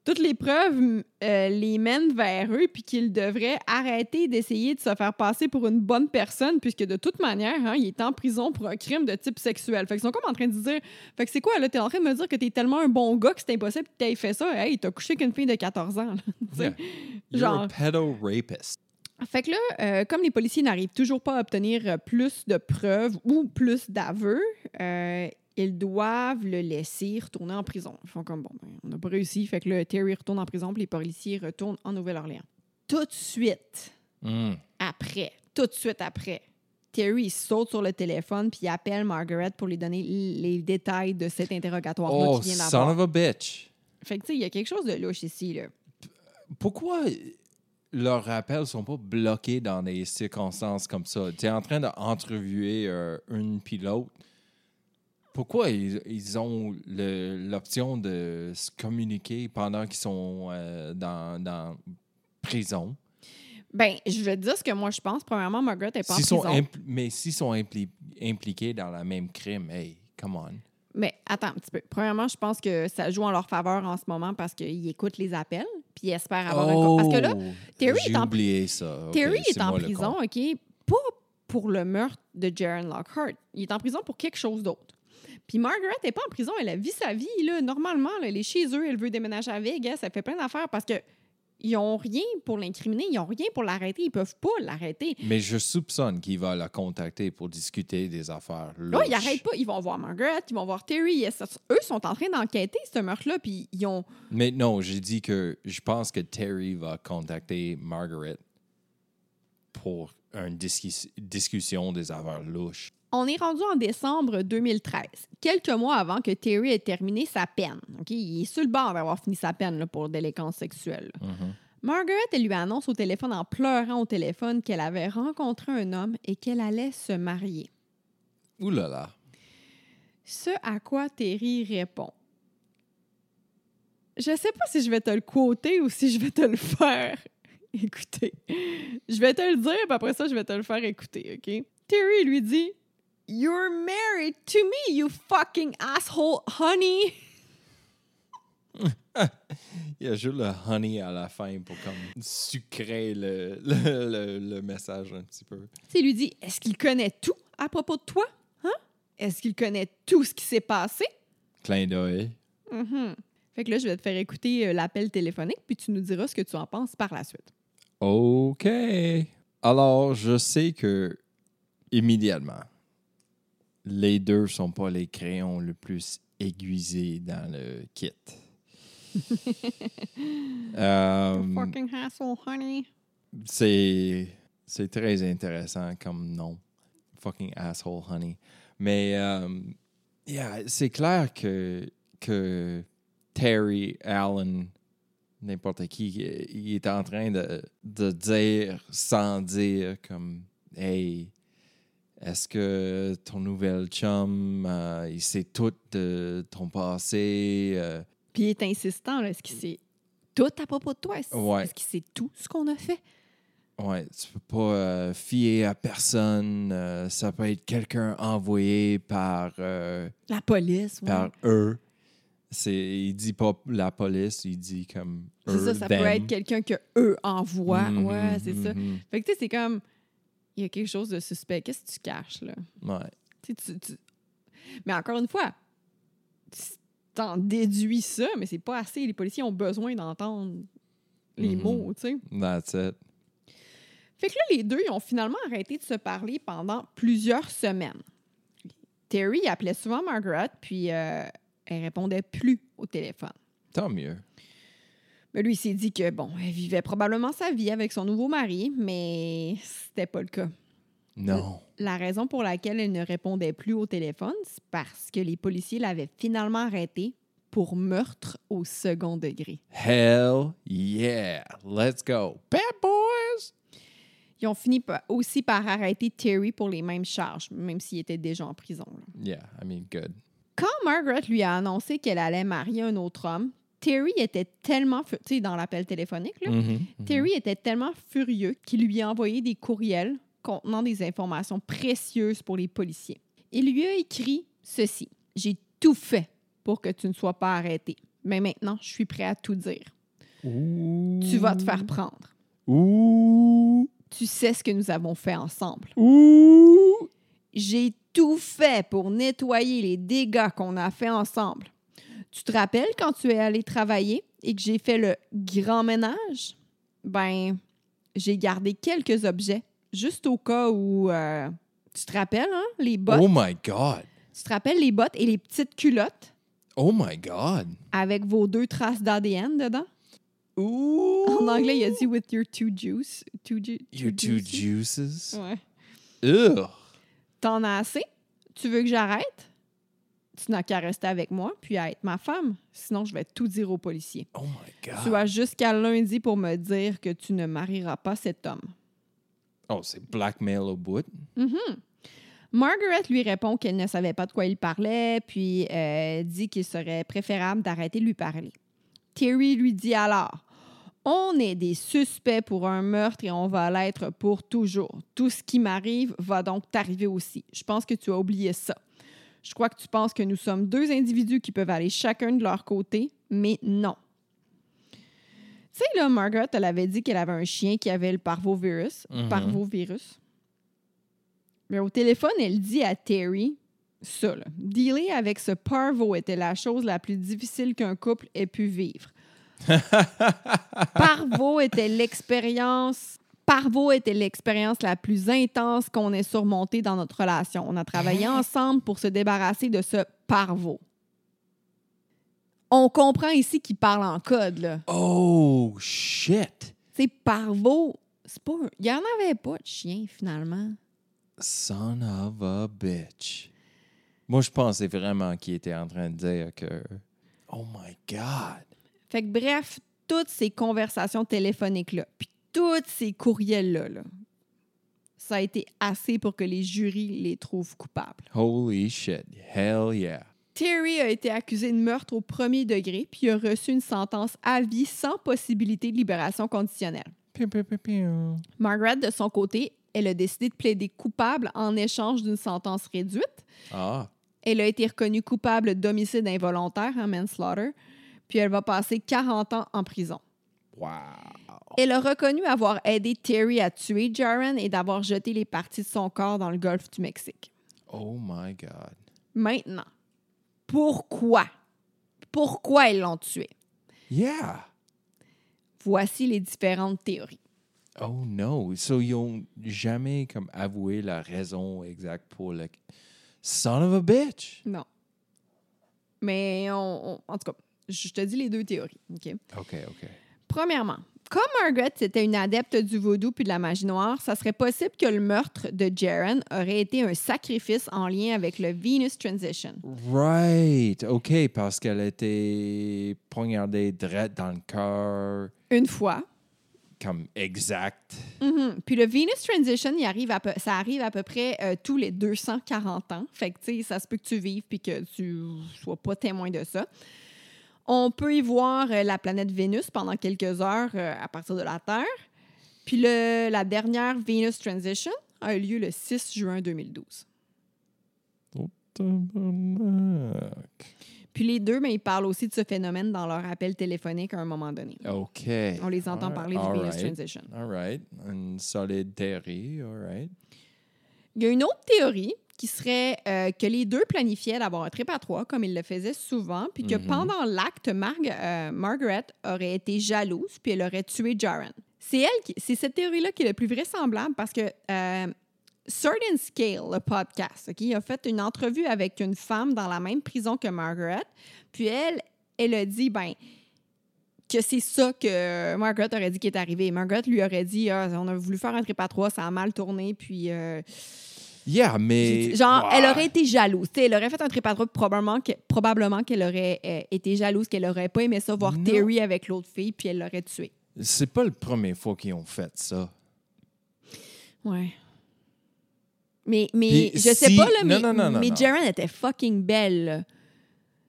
toutes les preuves euh, les mènent vers eux, puis qu'ils devraient arrêter d'essayer de se faire passer pour une bonne personne, puisque de toute manière, hein, il est en prison pour un crime de type sexuel. Fait qu'ils sont comme en train de dire, fait que c'est quoi, là, t'es en train de me dire que t'es tellement un bon gars que c'est impossible que t'aies fait ça? Hey, t'as couché qu'une fille de 14 ans. *laughs* Genre. a pedo-rapist. Fait que là, euh, comme les policiers n'arrivent toujours pas à obtenir plus de preuves ou plus d'aveux, euh, ils doivent le laisser retourner en prison. Ils font comme, bon, ben, on n'a pas réussi. Fait que le Terry retourne en prison, puis les policiers retournent en Nouvelle-Orléans. Tout de suite, hmm. après, tout de suite après, Terry saute sur le téléphone puis appelle Margaret pour lui donner les détails de cet interrogatoire oh, qu'il vient d'avoir. son of a bitch! Fait que, tu sais, il y a quelque chose de louche ici, là. Pourquoi leurs rappels sont pas bloqués dans des circonstances comme ça. Tu es en train d'entrevuer euh, une pilote. Pourquoi ils, ont l'option de se communiquer pendant qu'ils sont euh, dans, dans, prison? Ben, je vais te dire ce que moi je pense. Premièrement, Margaret n'est pas en prison. mais s'ils sont impliqués dans le même crime, hey, come on. Mais attends un petit peu. Premièrement, je pense que ça joue en leur faveur en ce moment parce qu'ils écoutent les appels puis ils espèrent avoir un... Parce que là, oh, Terry est en... oublié ça. Terry est, en prison, OK? Pas pour le meurtre de Jaron Lockhart. Il est en prison pour quelque chose d'autre. Puis Margaret n'est pas en prison, elle a vit sa vie. Là. Normalement, elle est chez eux, elle veut déménager à Vegas, elle fait plein d'affaires parce que ils n'ont rien pour l'incriminer, ils n'ont rien pour l'arrêter, ils peuvent pas l'arrêter. Mais je soupçonne qu'il va la contacter pour discuter des affaires. Non, ils n'arrêtent pas. Ils vont voir Margaret, ils vont voir Terry. Eux sont en train d'enquêter ce meurtre-là, puis ils ont. Mais non, j'ai dit que je pense que Terry va contacter Margaret pour une discussion des affaires louches. On est rendu en décembre 2013, quelques mois avant que Terry ait terminé sa peine. Il est sur le bord d'avoir fini sa peine là, pour délinquance sexuelle. Mm-hmm. Margaret, elle lui annonce au téléphone en pleurant au téléphone qu'elle avait rencontré un homme et qu'elle allait se marier. Ouh là là. Ce à quoi Terry répond. Je sais pas si je vais te le quoter ou si je vais te le faire *laughs* écouter. Je vais te le dire, puis après ça, je vais te le faire écouter, OK? Terry lui dit You're married to me, you fucking asshole, honey. *laughs* Il y a juste le honey à la fin pour comme sucrer le, *laughs* le, le, message un petit peu. Tu lui dit Est-ce qu'il connaît tout à propos de toi hein? Est-ce qu'il connaît tout ce qui s'est passé? Clin d'œil. Mm-hmm. Fait que là, je vais te faire écouter euh, l'appel téléphonique, puis tu nous diras ce que tu en penses par la suite. OK. Alors, je sais que immédiatement, les deux sont pas les crayons le plus aiguisés dans le kit. *laughs* um, fucking hassle, honey. C'est, c'est très intéressant comme nom. Fucking asshole, honey. Mais um, yeah, c'est clair que, que Terry Allen, n'importe qui, il est en train de, de dire sans dire comme Hey, est-ce que ton nouvel chum, euh, il sait tout de ton passé? Euh? Puis il est insistant, est-ce qu'il sait tout à propos de toi? Est-ce qu'il sait tout ce qu'on a fait? Ouais, tu peux pas euh, fier à personne. ça peut être quelqu'un envoyé par... la police, Par eux. C'est, il dit pas la police, il dit comme C'est ça, ça peut être quelqu'un que eux envoient. Mm-hmm, ouais, c'est ça. Mm-hmm. Fait que tu sais, c'est comme il y a quelque chose de suspect. Qu'est-ce que tu caches, là? Ouais. Tu, tu... Mais encore une fois, tu en déduis ça, mais c'est pas assez. Les policiers ont besoin d'entendre les mm-hmm. mots, tu sais. That's it. Fait que là, les deux, ils ont finalement arrêté de se parler pendant plusieurs semaines. Terry appelait souvent Margaret, puis euh, elle répondait plus au téléphone. Tant mieux. Mais lui, il s'est dit que, bon, elle vivait probablement sa vie avec son nouveau mari, mais c'était pas le cas. Non. La raison pour laquelle elle ne répondait plus au téléphone, c'est parce que les policiers l'avaient finalement arrêtée pour meurtre au second degré. Hell yeah! Let's go! Bad boys! Ils ont fini aussi par arrêter Terry pour les mêmes charges, même s'il était déjà en prison. Yeah, I mean, good. Quand Margaret lui a annoncé qu'elle allait marier un autre homme, Terry était tellement, tu sais, dans l'appel téléphonique, là, mm-hmm, mm-hmm. Terry était tellement furieux qu'il lui a envoyé des courriels contenant des informations précieuses pour les policiers. Il lui a écrit ceci J'ai tout fait pour que tu ne sois pas arrêté, mais maintenant, je suis prêt à tout dire. Tu vas te faire prendre. Tu sais ce que nous avons fait ensemble. J'ai tout fait pour nettoyer les dégâts qu'on a fait ensemble. Tu te rappelles quand tu es allé travailler et que j'ai fait le grand ménage? Ben, j'ai gardé quelques objets, juste au cas où. Euh, tu te rappelles, hein? Les bottes? Oh my God! Tu te rappelles les bottes et les petites culottes? Oh my God! Avec vos deux traces d'ADN dedans? Ouh! En anglais, il a dit with your two juices. your two juices? Ouais. Ugh! T'en as assez? Tu veux que j'arrête? Tu n'as qu'à rester avec moi puis à être ma femme. Sinon, je vais tout dire aux policiers. Oh my God. Tu as jusqu'à lundi pour me dire que tu ne marieras pas cet homme. Oh, c'est blackmail au bout. Margaret lui répond qu'elle ne savait pas de quoi il parlait, puis euh, dit qu'il serait préférable d'arrêter de lui parler. Terry lui dit alors On est des suspects pour un meurtre et on va l'être pour toujours. Tout ce qui m'arrive va donc t'arriver aussi. Je pense que tu as oublié ça. Je crois que tu penses que nous sommes deux individus qui peuvent aller chacun de leur côté, mais non. Tu sais, là, Margaret, elle avait dit qu'elle avait un chien qui avait le parvovirus. Mhm. Parvovirus. Mais au téléphone, elle dit à Terry ça. Là, Dealer avec ce parvo était la chose la plus difficile qu'un couple ait pu vivre. *laughs* parvo était l'expérience. Parvo était l'expérience la plus intense qu'on ait surmontée dans notre relation. On a travaillé ensemble pour se débarrasser de ce parvo. On comprend ici qu'il parle en code, là. Oh, shit. C'est parvo. C'est pas. un- Il n'y en avait pas de chien, finalement. Son of a bitch. Moi, je pensais vraiment qu'il était en train de dire que. Oh my God. Fait que bref, toutes ces conversations téléphoniques-là, puis tous ces courriels-là, là, ça a été assez pour que les jurys les trouvent coupables. Holy shit. Hell yeah. Terry a été accusé de meurtre au premier degré, puis a reçu une sentence à vie sans possibilité de libération conditionnelle. Piou, piou, piou. Margaret, de son côté, elle a décidé de plaider coupable en échange d'une sentence réduite. Ah. Elle a été reconnue coupable d'homicide involontaire, hein, manslaughter, puis elle va passer 40 ans en prison. Wow. Elle a reconnu avoir aidé Terry à tuer Jaron et d'avoir jeté les parties de son corps dans le golfe du Mexique. Oh my God. Maintenant, pourquoi? Pourquoi ils l'ont tué? Yeah. Voici les différentes théories. Oh no. So, ils ont jamais comme avoué la raison exacte pour le. Son of a bitch. Non. Mais on, on- en tout cas, je te dis les deux théories. OK? OK, OK. Premièrement, comme Margaret c'était une adepte du vaudou puis de la magie noire, ça serait possible que le meurtre de Jaron aurait été un sacrifice en lien avec le Venus Transition. Right. OK, parce qu'elle était poignardée direct dans le cœur, Une fois. comme exact. Mhm. Puis le Venus Transition, il arrive à peu- ça arrive à peu près euh, tous les 240 ans. Fait que, tu sais, ça se peut que tu vives puis que tu sois pas témoin de ça. On peut y voir euh, la planète Vénus pendant quelques heures euh, à partir de la Terre. Puis le- la dernière Venus Transition a eu lieu le 6 juin 2012. Tabarnak. Puis les deux, mais ils parlent aussi de ce phénomène dans leur appel téléphonique à un moment donné. OK. On les entend All- parler du all Venus right. Transition. All right. Une solide théorie. All right. Il y a une autre théorie qui serait euh, que les deux planifiaient d'avoir un trip à trois, comme ils le faisaient souvent, puis que Mhm. pendant l'acte, Marg- euh, Margaret aurait été jalouse, puis elle aurait tué Jaron. C'est elle, qui- c'est cette théorie-là qui est le plus vraisemblable parce que euh, Sword and Scale, le podcast, ok, a fait une entrevue avec une femme dans la même prison que Margaret, puis elle, elle a dit, ben, que c'est ça que Margaret aurait dit qui est arrivé. Margaret lui aurait dit, Ah, on a voulu faire un trip à trois, ça a mal tourné, puis euh, Yeah, mais. Genre, elle aurait été jalouse. Tu sais, elle aurait fait un trip à trois, probablement que- probablement qu'elle aurait euh, été jalouse, qu'elle aurait pas aimé ça voir Non. Terry avec l'autre fille, puis elle l'aurait tué. C'est pas la première fois qu'ils ont fait ça. Ouais. Mais, mais Puis je sais si- pas, là, non, mais, non, non, non, mais. Jaren était fucking belle.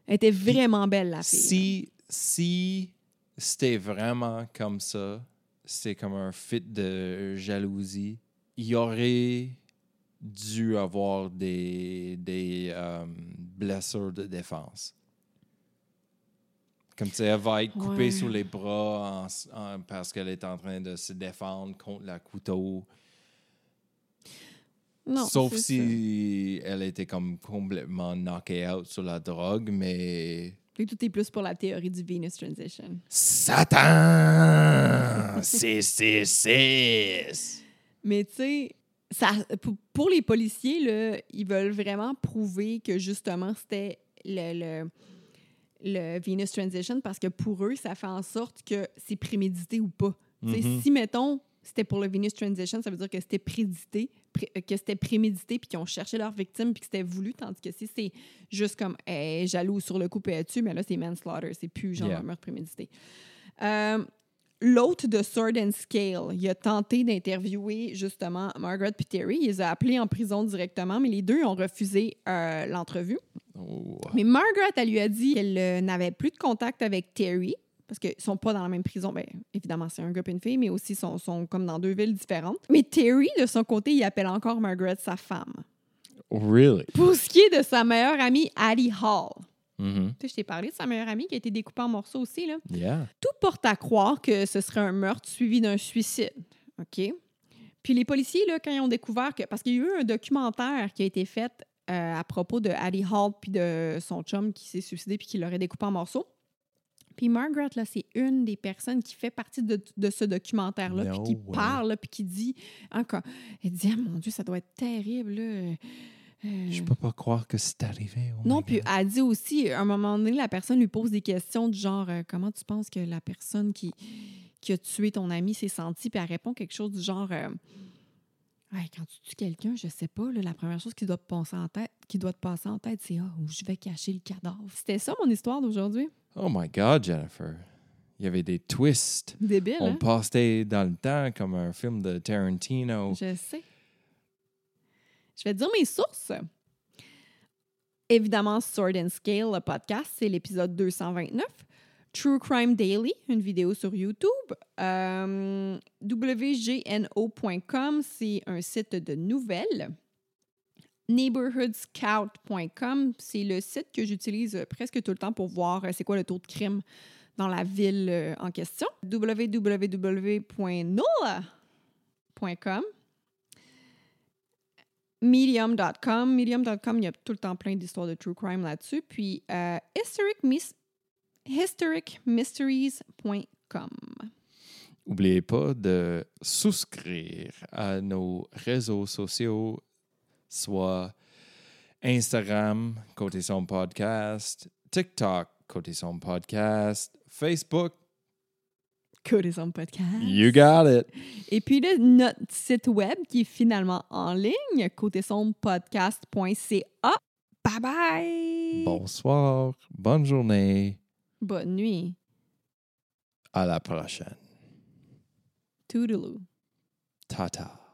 Elle était vraiment belle, la fille. Si, si c'était vraiment comme ça, c'était comme un fit de jalousie, il y aurait dû avoir des, des euh, blessures de défense. Comme tu sais, elle va être coupée Ouais. sous les bras en- en- parce qu'elle est en train de se défendre contre la couteau. Non, Sauf si elle était comme complètement knockée out sur la drogue, mais tout est plus pour la théorie du Venus Transition. Satan! *laughs* 666! Mais tu sais, ça, pour, les policiers, là, ils veulent vraiment prouver que justement c'était le, le, le Venus Transition parce que pour eux, ça fait en sorte que c'est prémédité ou pas. Mhm. Si, mettons, c'était pour le Venus Transition, ça veut dire que c'était prédité, euh, que c'était prémédité, puis qu'ils ont cherché leur victime, puis que c'était voulu, tandis que si c'est juste comme hey, jaloux sur le coup et tu mais là, c'est manslaughter, c'est plus genre un meurtre prémédité. Euh, L'autre de Sword and Scale, il a tenté d'interviewer justement Margaret et Terry. Il les a appelés en prison directement, mais les deux ont refusé euh, l'entrevue. Oh. Mais Margaret, elle lui a dit qu'elle n'avait plus de contact avec Terry, parce qu'ils sont pas dans la même prison. Bien, évidemment, c'est un groupe et une fille, mais aussi sont, sont comme dans deux villes différentes. Mais Terry, de son côté, il appelle encore Margaret sa femme. Really? Pour ce qui est de sa meilleure amie, Addie Hall. Mm-hmm. Je t'ai parlé de sa meilleure amie qui a été découpée en morceaux aussi. Là. Yeah. Tout porte à croire que ce serait un meurtre suivi d'un suicide. OK? Puis les policiers, là, quand ils ont découvert que. Parce qu'il y a eu un documentaire qui a été fait euh, à propos de Addie Hall puis de son chum qui s'est suicidé puis qui l'aurait découpé en morceaux. Puis Margaret, là, c'est une des personnes qui fait partie de, ce documentaire-là, puis qui parle, puis qui dit encore. Elle dit, ah mon Dieu, ça doit être terrible. Là. Je peux pas croire que c'est arrivé. Oh non, puis elle dit aussi, à un moment donné, la personne lui pose des questions du genre euh, Comment tu penses que la personne qui, qui a tué ton ami s'est sentie? Puis elle répond quelque chose du genre euh, Quand tu tues quelqu'un, je sais pas, la première chose qui doit, te passer en tête, qui doit te passer en tête, c'est Ah, où je vais cacher le cadavre. C'était ça mon histoire d'aujourd'hui? Oh my God, Jennifer. Il y avait des twists. Débile, On hein? passait dans le temps comme un film de Tarantino. Je sais. Je vais dire mes sources. Évidemment, Sword and Scale, le podcast, c'est l'épisode 229. True Crime Daily, une vidéo sur YouTube. Euh, WGNO.com, c'est un site de nouvelles neighborhoodscout.com, c'est le site que j'utilise presque tout le temps pour voir euh, c'est quoi le taux de crime dans la ville euh, en question. www.nola.com Medium.com. Medium.com, il y a tout le temps plein d'histoires de true crime là-dessus. Puis euh, historicmysteries.com. N'oubliez pas de souscrire à nos réseaux sociaux soit Instagram, côté son podcast, TikTok, côté son podcast, Facebook. Côté son podcast. You got it. Et puis notre site web qui est finalement en ligne, côté son podcast.ca. Bye bye. Bonsoir. Bonne journée. Bonne nuit. À la prochaine. Toodaloo. Ta-ta.